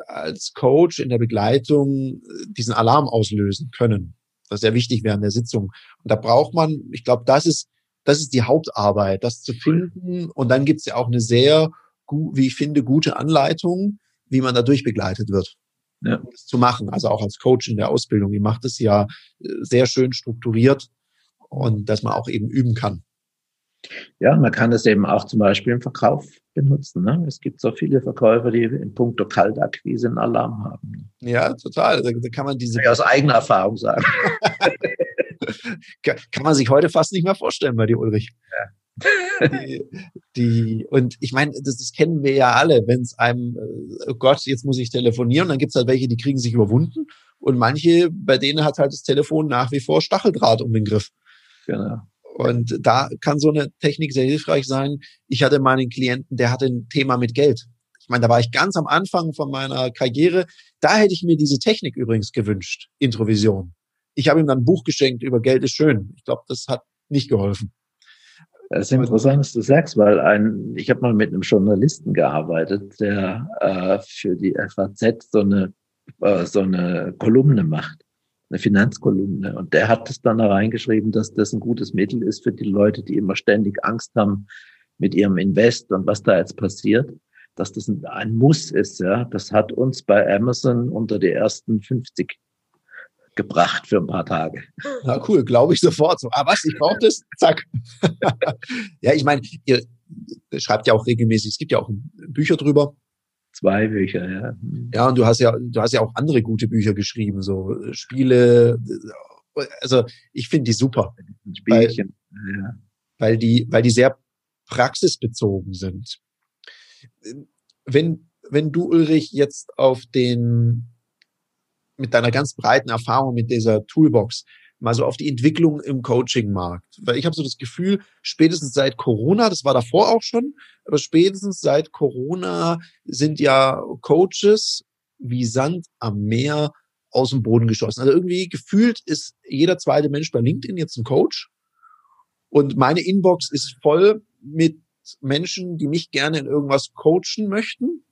als Coach in der Begleitung äh, diesen Alarm auslösen können. Das ist sehr wichtig während der Sitzung. Und da braucht man, ich glaube, das ist, das ist die Hauptarbeit, das zu finden. Und dann gibt es ja auch eine sehr, wie ich finde, gute Anleitung, wie man dadurch begleitet wird. Ja. Das zu machen. Also auch als Coach in der Ausbildung. Die macht es ja äh, sehr schön strukturiert und dass man auch eben üben kann. Ja, man kann es eben auch zum Beispiel im Verkauf benutzen. Ne? Es gibt so viele Verkäufer, die in puncto Kaltakquise einen Alarm haben. Ja, total. Da, da kann man diese. Ja, aus eigener Erfahrung sagen. kann man sich heute fast nicht mehr vorstellen bei dir, Ulrich. Ja. Die, die, und ich meine, das, das kennen wir ja alle, wenn es einem, äh, oh Gott, jetzt muss ich telefonieren, dann gibt es halt welche, die kriegen sich überwunden und manche, bei denen hat halt das Telefon nach wie vor Stacheldraht um den Griff. Genau. Und da kann so eine Technik sehr hilfreich sein. Ich hatte mal einen Klienten, der hatte ein Thema mit Geld. Ich meine, da war ich ganz am Anfang von meiner Karriere. Da hätte ich mir diese Technik übrigens gewünscht, Introvision. Ich habe ihm dann ein Buch geschenkt über Geld ist schön. Ich glaube, das hat nicht geholfen. Das ist interessant, dass du sagst, weil ein, ich habe mal mit einem Journalisten gearbeitet, der äh, für die FAZ so eine, äh, so eine Kolumne macht eine Finanzkolumne. Und der hat es dann da reingeschrieben, dass das ein gutes Mittel ist für die Leute, die immer ständig Angst haben mit ihrem Invest und was da jetzt passiert, dass das ein Muss ist. Ja, das hat uns bei Amazon unter die ersten 50 gebracht für ein paar Tage. Ja, cool, glaube ich sofort so. Ah, was, ich brauche das? Zack. ja, ich meine, ihr schreibt ja auch regelmäßig, es gibt ja auch Bücher drüber. Zwei Bücher, ja. Ja, und du hast ja, du hast ja auch andere gute Bücher geschrieben, so äh, Spiele. Also ich finde die super. Spielchen. Weil, ja. weil die, weil die sehr praxisbezogen sind. Wenn, wenn du, Ulrich, jetzt auf den, mit deiner ganz breiten Erfahrung mit dieser Toolbox, mal so auf die Entwicklung im Coaching-Markt. Weil ich habe so das Gefühl, spätestens seit Corona, das war davor auch schon, aber spätestens seit Corona sind ja Coaches wie Sand am Meer aus dem Boden geschossen. Also irgendwie gefühlt ist jeder zweite Mensch bei LinkedIn jetzt ein Coach. Und meine Inbox ist voll mit Menschen, die mich gerne in irgendwas coachen möchten.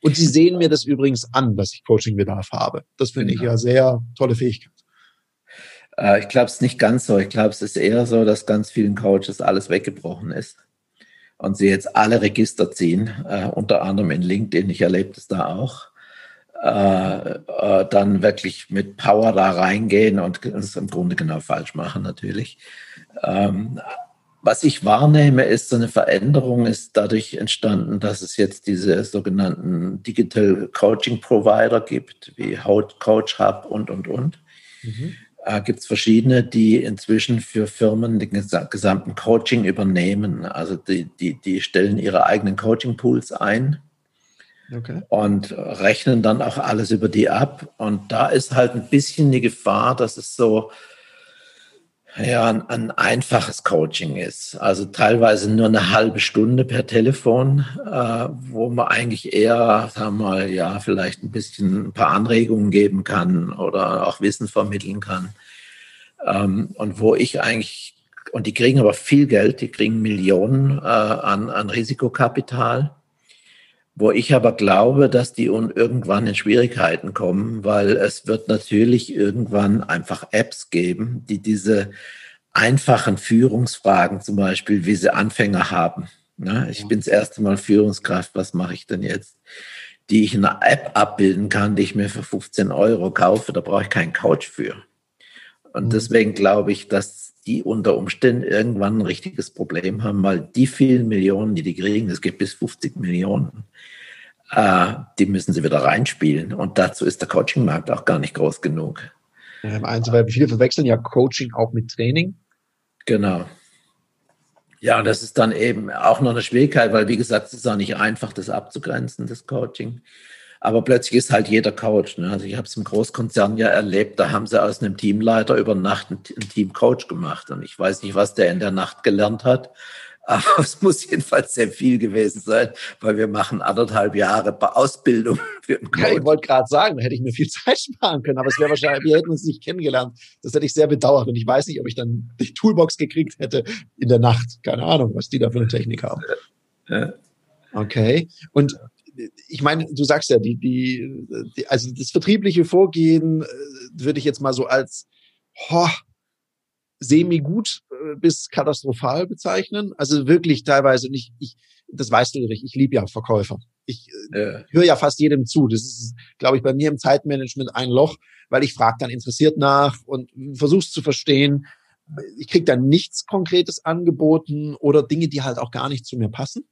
Und sie sehen mir das übrigens an, dass ich Coachingbedarf habe. Das finde ich ja sehr tolle Fähigkeit. Äh, ich glaube es nicht ganz so. Ich glaube, es ist eher so, dass ganz vielen Coaches alles weggebrochen ist und sie jetzt alle Register ziehen, äh, unter anderem in LinkedIn. Ich erlebe das da auch. Äh, äh, dann wirklich mit Power da reingehen und es im Grunde genau falsch machen natürlich. Ähm, was ich wahrnehme, ist so eine Veränderung ist dadurch entstanden, dass es jetzt diese sogenannten Digital Coaching Provider gibt, wie Coach Hub und, und, und. Mhm. Äh, gibt es verschiedene, die inzwischen für Firmen den gesamten Coaching übernehmen. Also die, die, die stellen ihre eigenen Coaching Pools ein okay. und rechnen dann auch alles über die ab. Und da ist halt ein bisschen die Gefahr, dass es so ja, ein, ein, einfaches Coaching ist. Also teilweise nur eine halbe Stunde per Telefon, äh, wo man eigentlich eher, sagen wir mal, ja, vielleicht ein bisschen ein paar Anregungen geben kann oder auch Wissen vermitteln kann. Ähm, und wo ich eigentlich, und die kriegen aber viel Geld, die kriegen Millionen äh, an, an Risikokapital wo ich aber glaube, dass die irgendwann in Schwierigkeiten kommen, weil es wird natürlich irgendwann einfach Apps geben, die diese einfachen Führungsfragen zum Beispiel, wie sie Anfänger haben. Ja, ich bin das erste Mal Führungskraft, was mache ich denn jetzt? Die ich in einer App abbilden kann, die ich mir für 15 Euro kaufe, da brauche ich keinen Coach für. Und mhm. deswegen glaube ich, dass die unter Umständen irgendwann ein richtiges Problem haben, weil die vielen Millionen, die die kriegen, es gibt bis 50 Millionen, äh, die müssen sie wieder reinspielen. Und dazu ist der Coaching-Markt auch gar nicht groß genug. Ja, eins, weil viele verwechseln ja Coaching auch mit Training. Genau. Ja, das ist dann eben auch noch eine Schwierigkeit, weil wie gesagt, es ist auch nicht einfach, das abzugrenzen, das Coaching. Aber plötzlich ist halt jeder Coach. Ne? Also ich habe es im Großkonzern ja erlebt, da haben sie aus einem Teamleiter über Nacht einen Teamcoach gemacht. Und ich weiß nicht, was der in der Nacht gelernt hat. Aber es muss jedenfalls sehr viel gewesen sein, weil wir machen anderthalb Jahre Ausbildung für einen Coach. Ja, ich wollte gerade sagen, da hätte ich mir viel Zeit sparen können, aber es wäre wahrscheinlich, wir hätten uns nicht kennengelernt. Das hätte ich sehr bedauert und ich weiß nicht, ob ich dann die Toolbox gekriegt hätte in der Nacht. Keine Ahnung, was die da für eine Technik haben. Okay. Und ich meine, du sagst ja, die, die, die, also das vertriebliche Vorgehen äh, würde ich jetzt mal so als ho, semi-gut äh, bis katastrophal bezeichnen. Also wirklich teilweise, und ich, ich das weißt du, Ulrich, ich liebe ja Verkäufer. Ich äh, höre ja fast jedem zu. Das ist, glaube ich, bei mir im Zeitmanagement ein Loch, weil ich frage dann interessiert nach und versuch's zu verstehen. Ich krieg dann nichts Konkretes angeboten oder Dinge, die halt auch gar nicht zu mir passen.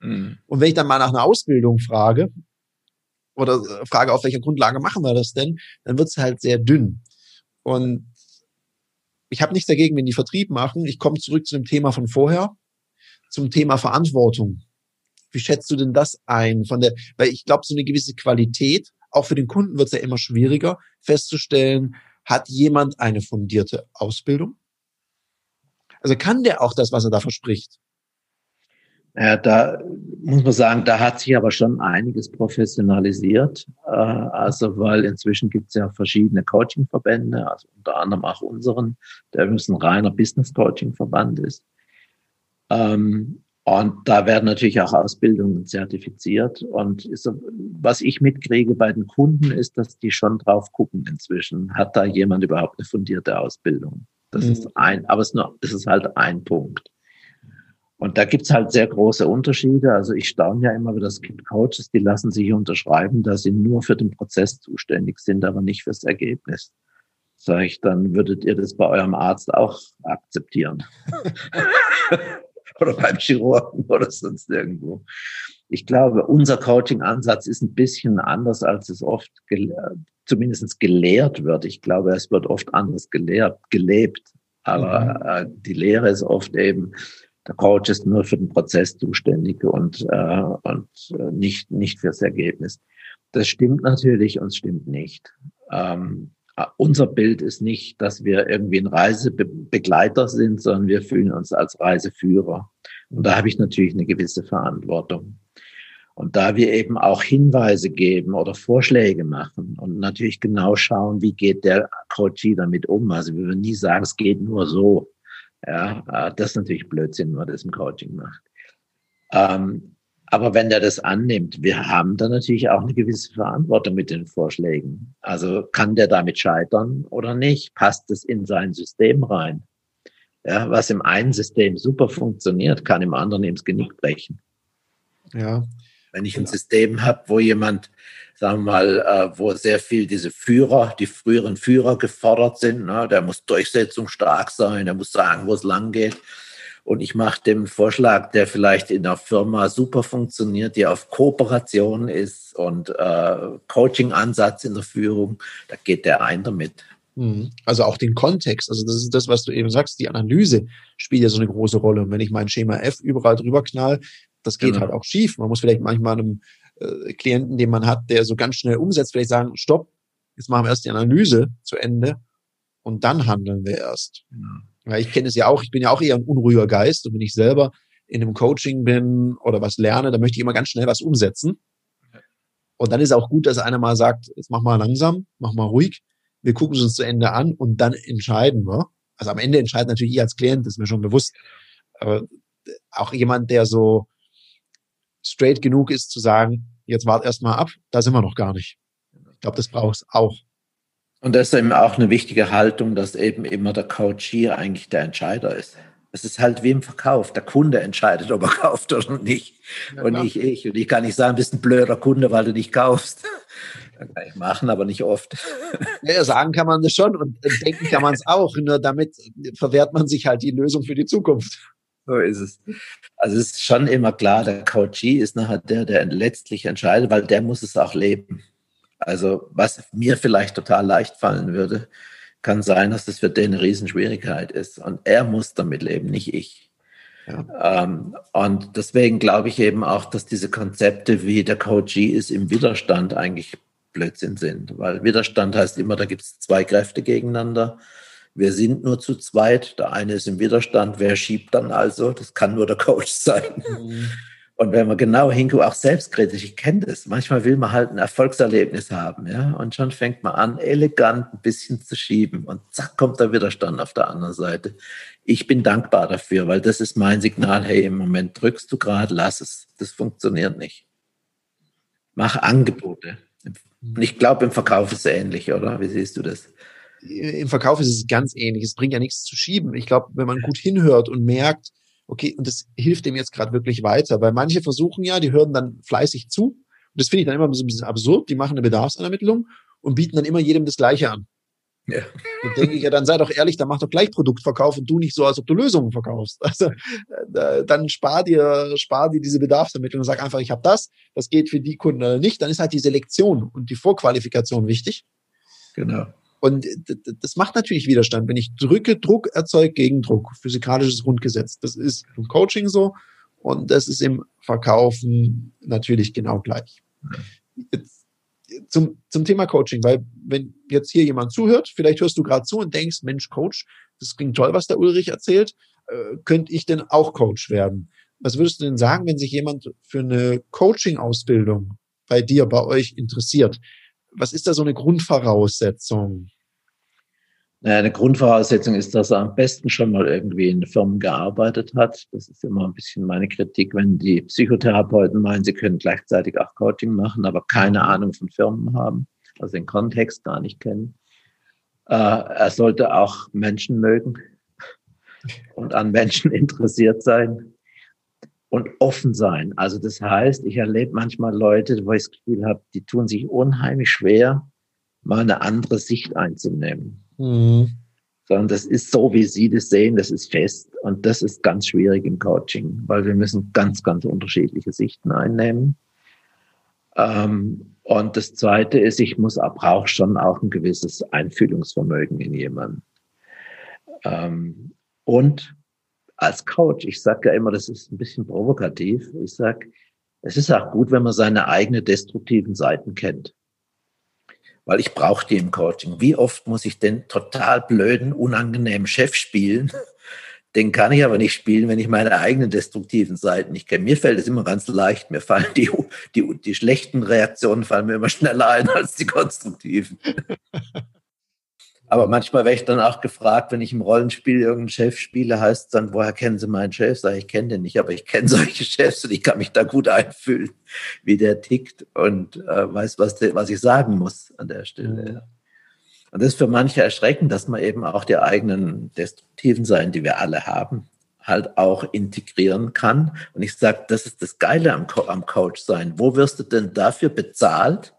Mhm. Und wenn ich dann mal nach einer Ausbildung frage oder äh, frage, auf welcher Grundlage machen wir das denn, dann wird's halt sehr dünn. Und ich habe nichts dagegen, wenn die Vertrieb machen. Ich komme zurück zu dem Thema von vorher, zum Thema Verantwortung. Wie schätzt du denn das ein? Von der, weil ich glaube, so eine gewisse Qualität, auch für den Kunden wird es ja immer schwieriger festzustellen, hat jemand eine fundierte Ausbildung? Also kann der auch das, was er da verspricht? Ja, da muss man sagen, da hat sich aber schon einiges professionalisiert. Äh, also, weil inzwischen gibt es ja verschiedene Coaching-Verbände, also unter anderem auch unseren, der übrigens ein reiner Business-Coaching-Verband ist. Ähm, und da werden natürlich auch Ausbildungen zertifiziert. Und ist, was ich mitkriege bei den Kunden ist, dass die schon drauf gucken inzwischen. Hat da jemand überhaupt eine fundierte Ausbildung? Das mhm. ist ein, aber es ist, nur, es ist halt ein Punkt. Und da gibt's halt sehr große Unterschiede. Also ich staune ja immer, wie das gibt Coaches, die lassen sich unterschreiben, dass sie nur für den Prozess zuständig sind, aber nicht fürs Ergebnis. Sag ich, dann würdet ihr das bei eurem Arzt auch akzeptieren. oder beim Chirurgen oder sonst irgendwo. Ich glaube, unser Coaching-Ansatz ist ein bisschen anders, als es oft gele zumindest gelehrt wird. Ich glaube, es wird oft anders gelehrt, gelebt. Aber mhm. äh, die Lehre ist oft eben, der Coach ist nur für den Prozess zuständig und, äh, und äh, nicht, nicht fürs Ergebnis. Das stimmt natürlich und stimmt nicht. Ähm, unser Bild ist nicht, dass wir irgendwie ein Reisebegleiter sind, sondern wir fühlen uns als Reiseführer. Und da habe ich natürlich eine gewisse Verantwortung. Und da wir eben auch Hinweise geben oder Vorschläge machen und natürlich genau schauen, wie geht der Coachie damit um. Also wir würden nie sagen, es geht nur so. Ja, äh, das ist natürlich Blödsinn, wenn man das im Coaching macht. Ähm, aber wenn der das annimmt, wir haben dann natürlich auch eine gewisse Verantwortung mit den Vorschlägen. Also kann der damit scheitern oder nicht? Passt es in sein System rein? Ja, was im einen System super funktioniert, kann im anderen ins Genick brechen. Ja. Wenn ich ein System habe, wo jemand, sagen wir mal, äh, wo sehr viel diese Führer, die früheren Führer gefordert sind, ne, der muss durchsetzungsstark sein, der muss sagen, wo es lang geht und ich mache dem Vorschlag, der vielleicht in der Firma super funktioniert, die auf Kooperation ist und äh, Coaching-Ansatz in der Führung, da geht der ein damit. Mhm. Also auch den Kontext, also das ist das, was du eben sagst, die Analyse spielt ja so eine große Rolle. Und wenn ich mein Schema F überall drüber knall, das geht genau. halt auch schief. Man muss vielleicht manchmal einem äh, Klienten, den man hat, der so ganz schnell umsetzt, vielleicht sagen, stopp, jetzt machen wir erst die Analyse zu Ende und dann handeln wir erst. Genau. Ja, ich kenne es ja auch, ich bin ja auch eher ein unruhiger Geist und wenn ich selber in einem Coaching bin oder was lerne, dann möchte ich immer ganz schnell was umsetzen. Und dann ist auch gut, dass einer mal sagt, jetzt mach mal langsam, mach mal ruhig, wir gucken es uns zu Ende an und dann entscheiden wir. Also am Ende entscheidet natürlich ich als Klient, das ist mir schon bewusst. Aber auch jemand, der so straight genug ist zu sagen, jetzt wart erst mal ab, da sind wir noch gar nicht. Ich glaube, das braucht es auch. Und das ist eben auch eine wichtige Haltung, dass eben immer der Coach hier eigentlich der Entscheider ist. Es ist halt wie im Verkauf. Der Kunde entscheidet, ob er kauft oder nicht. Ja, und nicht ich. Und ich kann nicht sagen, bist ein blöder Kunde, weil du nicht kaufst. Das kann ich machen, aber nicht oft. Ja, sagen kann man das schon und denken kann man es auch. Nur damit verwehrt man sich halt die Lösung für die Zukunft. So ist es. Also es ist schon immer klar, der Coachee ist nachher der, der letztlich entscheidet, weil der muss es auch leben. Also was mir vielleicht total leicht fallen würde, kann sein, dass das für den eine Riesenschwierigkeit ist. Und er muss damit leben, nicht ich. Ja. Ähm, und deswegen glaube ich eben auch, dass diese Konzepte wie der Coachee ist im Widerstand eigentlich Blödsinn sind. Weil Widerstand heißt immer, da gibt es zwei Kräfte gegeneinander. Wir sind nur zu zweit. Der eine ist im Widerstand. Wer schiebt dann also? Das kann nur der Coach sein. Mhm. Und wenn man genau hinguckt, auch selbstkritisch, ich kenne das, manchmal will man halt ein Erfolgserlebnis haben, ja, und schon fängt man an, elegant ein bisschen zu schieben und zack, kommt der Widerstand auf der anderen Seite. Ich bin dankbar dafür, weil das ist mein Signal, hey, im Moment drückst du gerade, lass es, das funktioniert nicht. Mach Angebote. Und ich glaube, im Verkauf ist es ähnlich, oder? Wie siehst du das? Im Verkauf ist es ganz ähnlich. Es bringt ja nichts zu schieben. Ich glaube, wenn man gut hinhört und merkt, okay, und das hilft dem jetzt gerade wirklich weiter, weil manche versuchen ja, die hören dann fleißig zu. Und das finde ich dann immer so ein bisschen absurd. Die machen eine Bedarfsermittlung und bieten dann immer jedem das Gleiche an. Ja. Dann denke ich ja, dann sei doch ehrlich, dann mach doch gleich Produktverkauf und du nicht so, als ob du Lösungen verkaufst. Also äh, dann spar dir, spar dir diese Bedarfsermittlung und sag einfach, ich habe das, das geht für die Kunden oder nicht. Dann ist halt die Selektion und die Vorqualifikation wichtig. Genau. Und das macht natürlich Widerstand. Wenn ich drücke, Druck erzeugt Gegendruck. Physikalisches Grundgesetz. Das ist im Coaching so und das ist im Verkaufen natürlich genau gleich. Jetzt zum, zum Thema Coaching, weil wenn jetzt hier jemand zuhört, vielleicht hörst du gerade zu und denkst, Mensch, Coach, das klingt toll, was der Ulrich erzählt, äh, könnte ich denn auch Coach werden? Was würdest du denn sagen, wenn sich jemand für eine Coaching-Ausbildung bei dir, bei euch interessiert? Was ist da so eine Grundvoraussetzung? Naja, eine Grundvoraussetzung ist, dass er am besten schon mal irgendwie in Firmen gearbeitet hat. Das ist immer ein bisschen meine Kritik, wenn die Psychotherapeuten meinen, sie können gleichzeitig auch Coaching machen, aber keine Ahnung von Firmen haben, also den Kontext gar nicht kennen. Äh, er sollte auch Menschen mögen und an Menschen interessiert sein und offen sein. Also das heißt, ich erlebe manchmal Leute, wo ich das Gefühl habe, die tun sich unheimlich schwer, mal eine andere Sicht einzunehmen. Mhm. Sondern das ist so, wie Sie das sehen, das ist fest. Und das ist ganz schwierig im Coaching, weil wir müssen ganz, ganz unterschiedliche Sichten einnehmen. Ähm, und das Zweite ist, ich muss, brauche schon auch ein gewisses Einfühlungsvermögen in jemanden. Ähm, und als Coach, ich sage ja immer, das ist ein bisschen provokativ. Ich sage, es ist auch gut, wenn man seine eigenen destruktiven Seiten kennt. weil ich brauche die im Coaching. Wie oft muss ich den total blöden, unangenehmen Chef spielen? Den kann ich aber nicht spielen, wenn ich meine eigenen destruktiven Seiten nicht kenne. Mir fällt es immer ganz leicht. Mir fallen die, die, die schlechten Reaktionen fallen mir immer schneller ein als die konstruktiven. Aber manchmal werde ich dann auch gefragt, wenn ich im Rollenspiel irgendeinen Chef spiele, heißt es dann, woher kennen Sie meinen Chef? Sag ich, ich kenne den nicht, aber ich kenne solche Chefs und ich kann mich da gut einfühlen, wie der tickt und äh, weiß, was, der, was ich sagen muss an der Stelle. Mhm. Und das ist für manche erschreckend, dass man eben auch die eigenen destruktiven Seiten, die wir alle haben, halt auch integrieren kann. Und ich sage, das ist das Geile am, Co am Coach sein. Wo wirst du denn dafür bezahlt?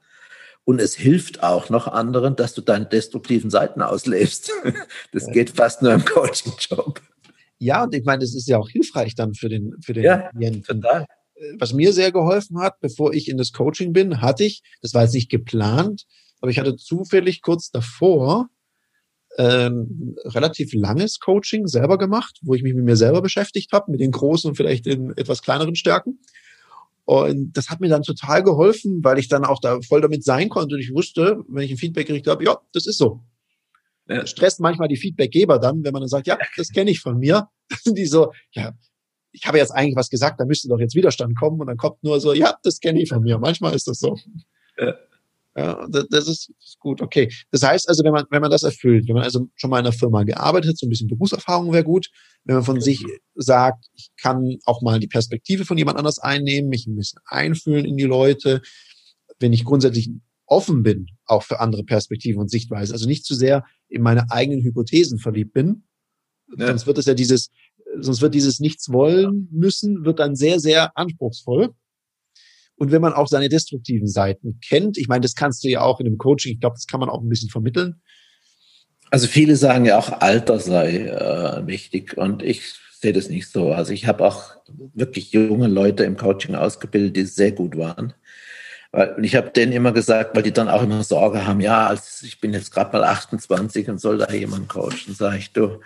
Und es hilft auch noch anderen, dass du deine destruktiven Seiten auslebst. Das geht fast nur im Coaching-Job. Ja, und ich meine, das ist ja auch hilfreich dann für den, für den ja, Klienten. Total. Was mir sehr geholfen hat, bevor ich in das Coaching bin, hatte ich, das war jetzt nicht geplant, aber ich hatte zufällig kurz davor ähm, relativ langes Coaching selber gemacht, wo ich mich mit mir selber beschäftigt habe, mit den großen und vielleicht den etwas kleineren Stärken. Und das hat mir dann total geholfen, weil ich dann auch da voll damit sein konnte. Und ich wusste, wenn ich ein Feedback gekriegt habe, ja, das ist so. Ja. Stresst manchmal die Feedbackgeber dann, wenn man dann sagt, ja, das kenne ich von mir. die so, ja, ich habe jetzt eigentlich was gesagt, da müsste doch jetzt Widerstand kommen. Und dann kommt nur so, ja, das kenne ich von mir. Manchmal ist das so. Ja. Ja, das, das ist gut, okay. Das heißt also, wenn man, wenn man das erfüllt, wenn man also schon mal in einer Firma gearbeitet, so ein bisschen Berufserfahrung wäre gut. Wenn man von okay. sich sagt, ich kann auch mal die Perspektive von jemand anders einnehmen, mich ein bisschen einfühlen in die Leute. Wenn ich grundsätzlich offen bin, auch für andere Perspektiven und Sichtweisen, also nicht zu sehr in meine eigenen Hypothesen verliebt bin, ja. sonst wird es ja dieses, sonst wird dieses Nichts wollen müssen, wird dann sehr, sehr anspruchsvoll. Und wenn man auch seine destruktiven Seiten kennt, ich meine, das kannst du ja auch in einem Coaching, ich glaube, das kann man auch ein bisschen vermitteln. Also viele sagen ja auch, Alter sei äh, wichtig und ich sehe das nicht so. Also ich habe auch wirklich junge Leute im Coaching ausgebildet, die sehr gut waren. Und ich habe denen immer gesagt, weil die dann auch immer Sorge haben, ja, also ich bin jetzt gerade mal 28 und soll da jemand coachen, sage ich, du,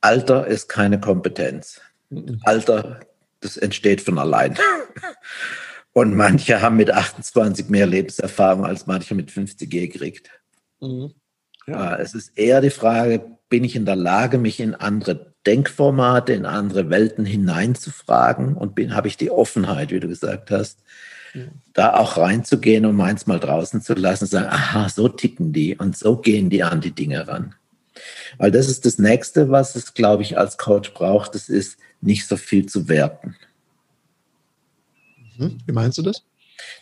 Alter ist keine Kompetenz. Mhm. Alter, das entsteht von allein. Und manche haben mit 28 mehr Lebenserfahrung als manche mit 50 gekriegt. Mhm. Ja. Es ist eher die Frage, bin ich in der Lage, mich in andere Denkformate, in andere Welten hineinzufragen und habe ich die Offenheit, wie du gesagt hast, mhm. da auch reinzugehen und meins mal draußen zu lassen und sagen, aha, so ticken die und so gehen die an die Dinge ran. Weil das ist das Nächste, was es, glaube ich, als Coach braucht, das ist nicht so viel zu werten. Hm? Wie meinst du das?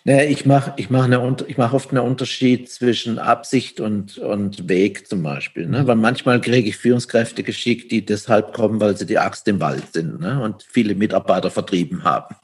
Naja, ich mache ich mach mach oft einen Unterschied zwischen Absicht und, und Weg zum Beispiel. Ne? Weil manchmal kriege ich Führungskräfte geschickt, die deshalb kommen, weil sie die Axt im Wald sind ne? und viele Mitarbeiter vertrieben haben.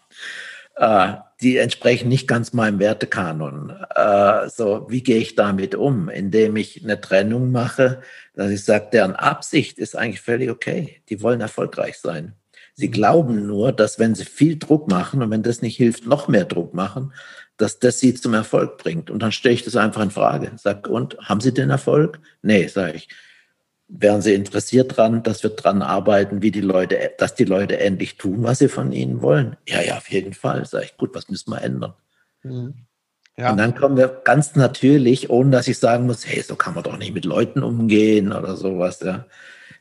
Äh, die entsprechen nicht ganz meinem Wertekanon. Äh, so, wie gehe ich damit um? Indem ich eine Trennung mache, dass ich sage, deren Absicht ist eigentlich völlig okay. Die wollen erfolgreich sein. Sie glauben nur, dass wenn sie viel Druck machen und wenn das nicht hilft, noch mehr Druck machen, dass das sie zum Erfolg bringt. Und dann stelle ich das einfach in Frage. Sag, und haben Sie den Erfolg? Nee, sage ich. Wären Sie interessiert dran, dass wir dran arbeiten, wie die Leute, dass die Leute endlich tun, was sie von ihnen wollen? Ja, ja, auf jeden Fall. Sage ich, gut, was müssen wir ändern? Mhm. Ja. Und dann kommen wir ganz natürlich, ohne dass ich sagen muss, hey, so kann man doch nicht mit Leuten umgehen oder sowas. Ja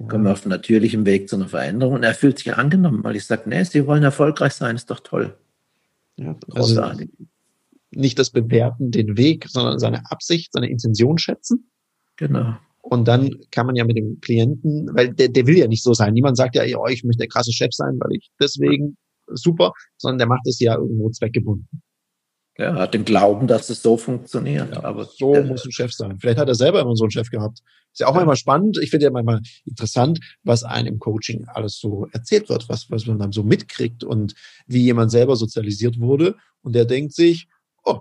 kommen wir auf natürlichem Weg zu einer Veränderung. Und er fühlt sich angenommen, weil ich sage, nee, Sie wollen erfolgreich sein, ist doch toll. Ja, also nicht das Bewerten, den Weg, sondern seine Absicht, seine Intention schätzen. Genau. Und dann kann man ja mit dem Klienten, weil der, der will ja nicht so sein. Niemand sagt ja, oh, ich möchte der krasse Chef sein, weil ich deswegen super, sondern der macht es ja irgendwo zweckgebunden. Er hat den Glauben, dass es so funktioniert. Ja, aber so äh, muss ein Chef sein. Vielleicht hat er selber immer so einen Chef gehabt. Ist ja auch manchmal spannend. Ich finde ja manchmal interessant, was einem im Coaching alles so erzählt wird, was, was man dann so mitkriegt und wie jemand selber sozialisiert wurde. Und der denkt sich, oh,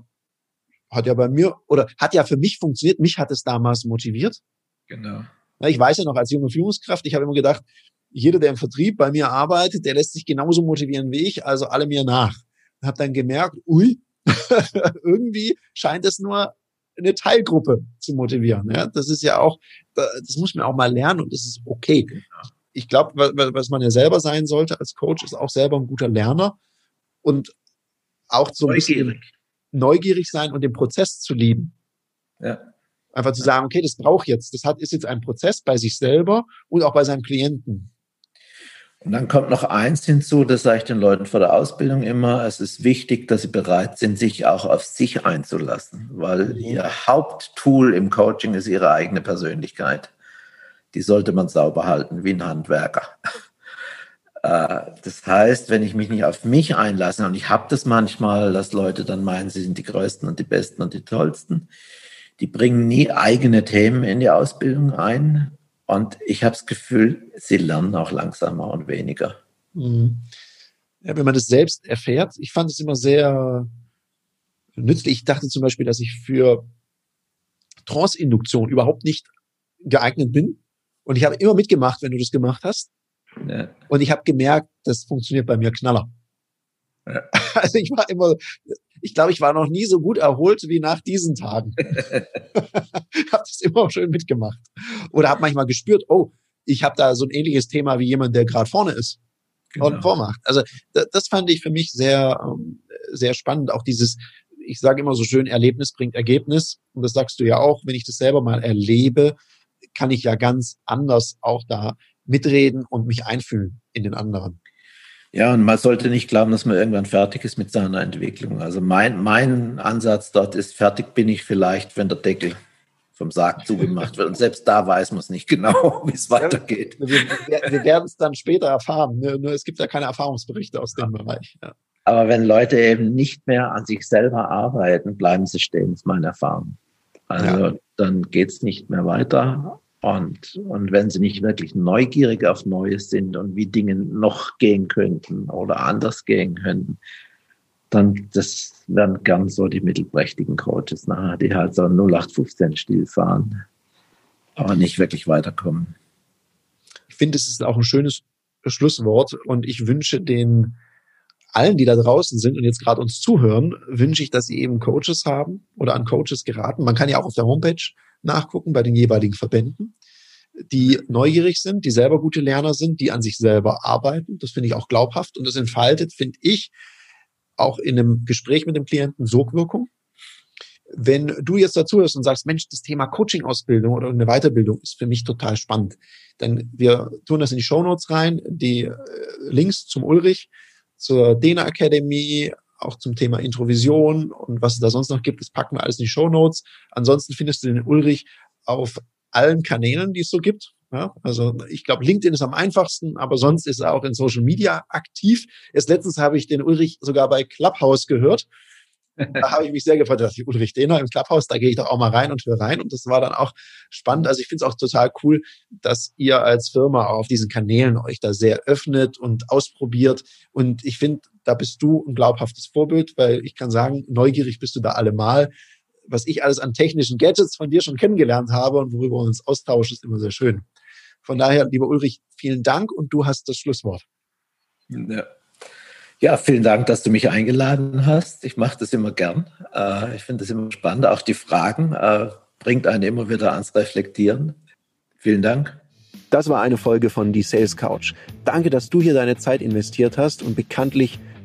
hat ja bei mir oder hat ja für mich funktioniert. Mich hat es damals motiviert. Genau. Ich weiß ja noch, als junge Führungskraft, ich habe immer gedacht, jeder, der im Vertrieb bei mir arbeitet, der lässt sich genauso motivieren wie ich, also alle mir nach. Und habe dann gemerkt, ui, irgendwie scheint es nur eine Teilgruppe zu motivieren. Ja, das ist ja auch, das muss man auch mal lernen und das ist okay. Ich glaube, was man ja selber sein sollte als Coach, ist auch selber ein guter Lerner und auch so ein bisschen neugierig sein und den Prozess zu lieben. Ja. Einfach zu sagen, okay, das braucht jetzt, das hat, ist jetzt ein Prozess bei sich selber und auch bei seinem Klienten. Und dann kommt noch eins hinzu, das sage ich den Leuten vor der Ausbildung immer, es ist wichtig, dass sie bereit sind, sich auch auf sich einzulassen, weil mhm. ihr Haupttool im Coaching ist ihre eigene Persönlichkeit. Die sollte man sauber halten, wie ein Handwerker. Äh, das heißt, wenn ich mich nicht auf mich einlasse, und ich habe das manchmal, dass Leute dann meinen, sie sind die Größten und die Besten und die Tollsten, die bringen nie eigene Themen in die Ausbildung ein. Und ich habe das Gefühl, sie lernen auch langsamer und weniger. Mhm. Ja, wenn man das selbst erfährt, ich fand es immer sehr nützlich. Ich dachte zum Beispiel, dass ich für Trance-Induktion überhaupt nicht geeignet bin. Und ich habe immer mitgemacht, wenn du das gemacht hast. Ja. Und ich habe gemerkt, das funktioniert bei mir knaller. Ja. Also ich war immer, ich glaube, ich war noch nie so gut erholt wie nach diesen Tagen. habe das immer schön mitgemacht. Oder habe manchmal gespürt, oh, ich habe da so ein ähnliches Thema wie jemand, der gerade vorne ist genau. und vormacht. Also das fand ich für mich sehr, ähm, sehr spannend. Auch dieses, ich sage immer so schön, Erlebnis bringt Ergebnis. Und das sagst du ja auch, wenn ich das selber mal erlebe, kann ich ja ganz anders auch da mitreden und mich einfühlen in den anderen. Ja, und man sollte nicht glauben, dass man irgendwann fertig ist mit seiner Entwicklung. Also mein, mein Ansatz dort ist, fertig bin ich vielleicht, wenn der Deckel vom Sarg zugemacht wird. Und selbst da weiß man es nicht genau, wie es weitergeht. Wir, wir, wir werden es dann später erfahren. Nur es gibt ja keine Erfahrungsberichte aus dem Bereich. Ja. Aber wenn Leute eben nicht mehr an sich selber arbeiten, bleiben sie stehen, ist meine Erfahrung. Also ja. dann geht es nicht mehr weiter. Und, und wenn sie nicht wirklich neugierig auf Neues sind und wie Dinge noch gehen könnten oder anders gehen könnten, dann das werden gern so die mittelprächtigen Coaches nachher, die halt so 0815-Stil fahren, aber nicht wirklich weiterkommen. Ich finde, es ist auch ein schönes Schlusswort und ich wünsche den allen, die da draußen sind und jetzt gerade uns zuhören, wünsche ich, dass sie eben Coaches haben oder an Coaches geraten. Man kann ja auch auf der Homepage nachgucken bei den jeweiligen Verbänden, die neugierig sind, die selber gute Lerner sind, die an sich selber arbeiten. Das finde ich auch glaubhaft und das entfaltet, finde ich, auch in einem Gespräch mit dem Klienten Sogwirkung. Wenn du jetzt dazu hörst und sagst, Mensch, das Thema Coaching-Ausbildung oder eine Weiterbildung ist für mich total spannend, dann wir tun das in die Show Notes rein, die äh, Links zum Ulrich, zur Dena Academy, auch zum Thema Introvision und was es da sonst noch gibt, das packen wir alles in die Show Notes. Ansonsten findest du den Ulrich auf allen Kanälen, die es so gibt. Ja, also ich glaube, LinkedIn ist am einfachsten, aber sonst ist er auch in Social Media aktiv. Erst letztens habe ich den Ulrich sogar bei Clubhouse gehört. Da habe ich mich sehr gefreut, dass ich Ulrich Dehner im Clubhouse, da gehe ich doch auch mal rein und höre rein. Und das war dann auch spannend. Also ich finde es auch total cool, dass ihr als Firma auf diesen Kanälen euch da sehr öffnet und ausprobiert. Und ich finde, da bist du ein glaubhaftes Vorbild, weil ich kann sagen, neugierig bist du da allemal. Was ich alles an technischen Gadgets von dir schon kennengelernt habe und worüber wir uns austauschen, ist immer sehr schön. Von daher, lieber Ulrich, vielen Dank und du hast das Schlusswort. Ja. Ja, vielen Dank, dass du mich eingeladen hast. Ich mache das immer gern. Äh, ich finde das immer spannend. Auch die Fragen äh, bringt einen immer wieder ans Reflektieren. Vielen Dank. Das war eine Folge von Die Sales Couch. Danke, dass du hier deine Zeit investiert hast und bekanntlich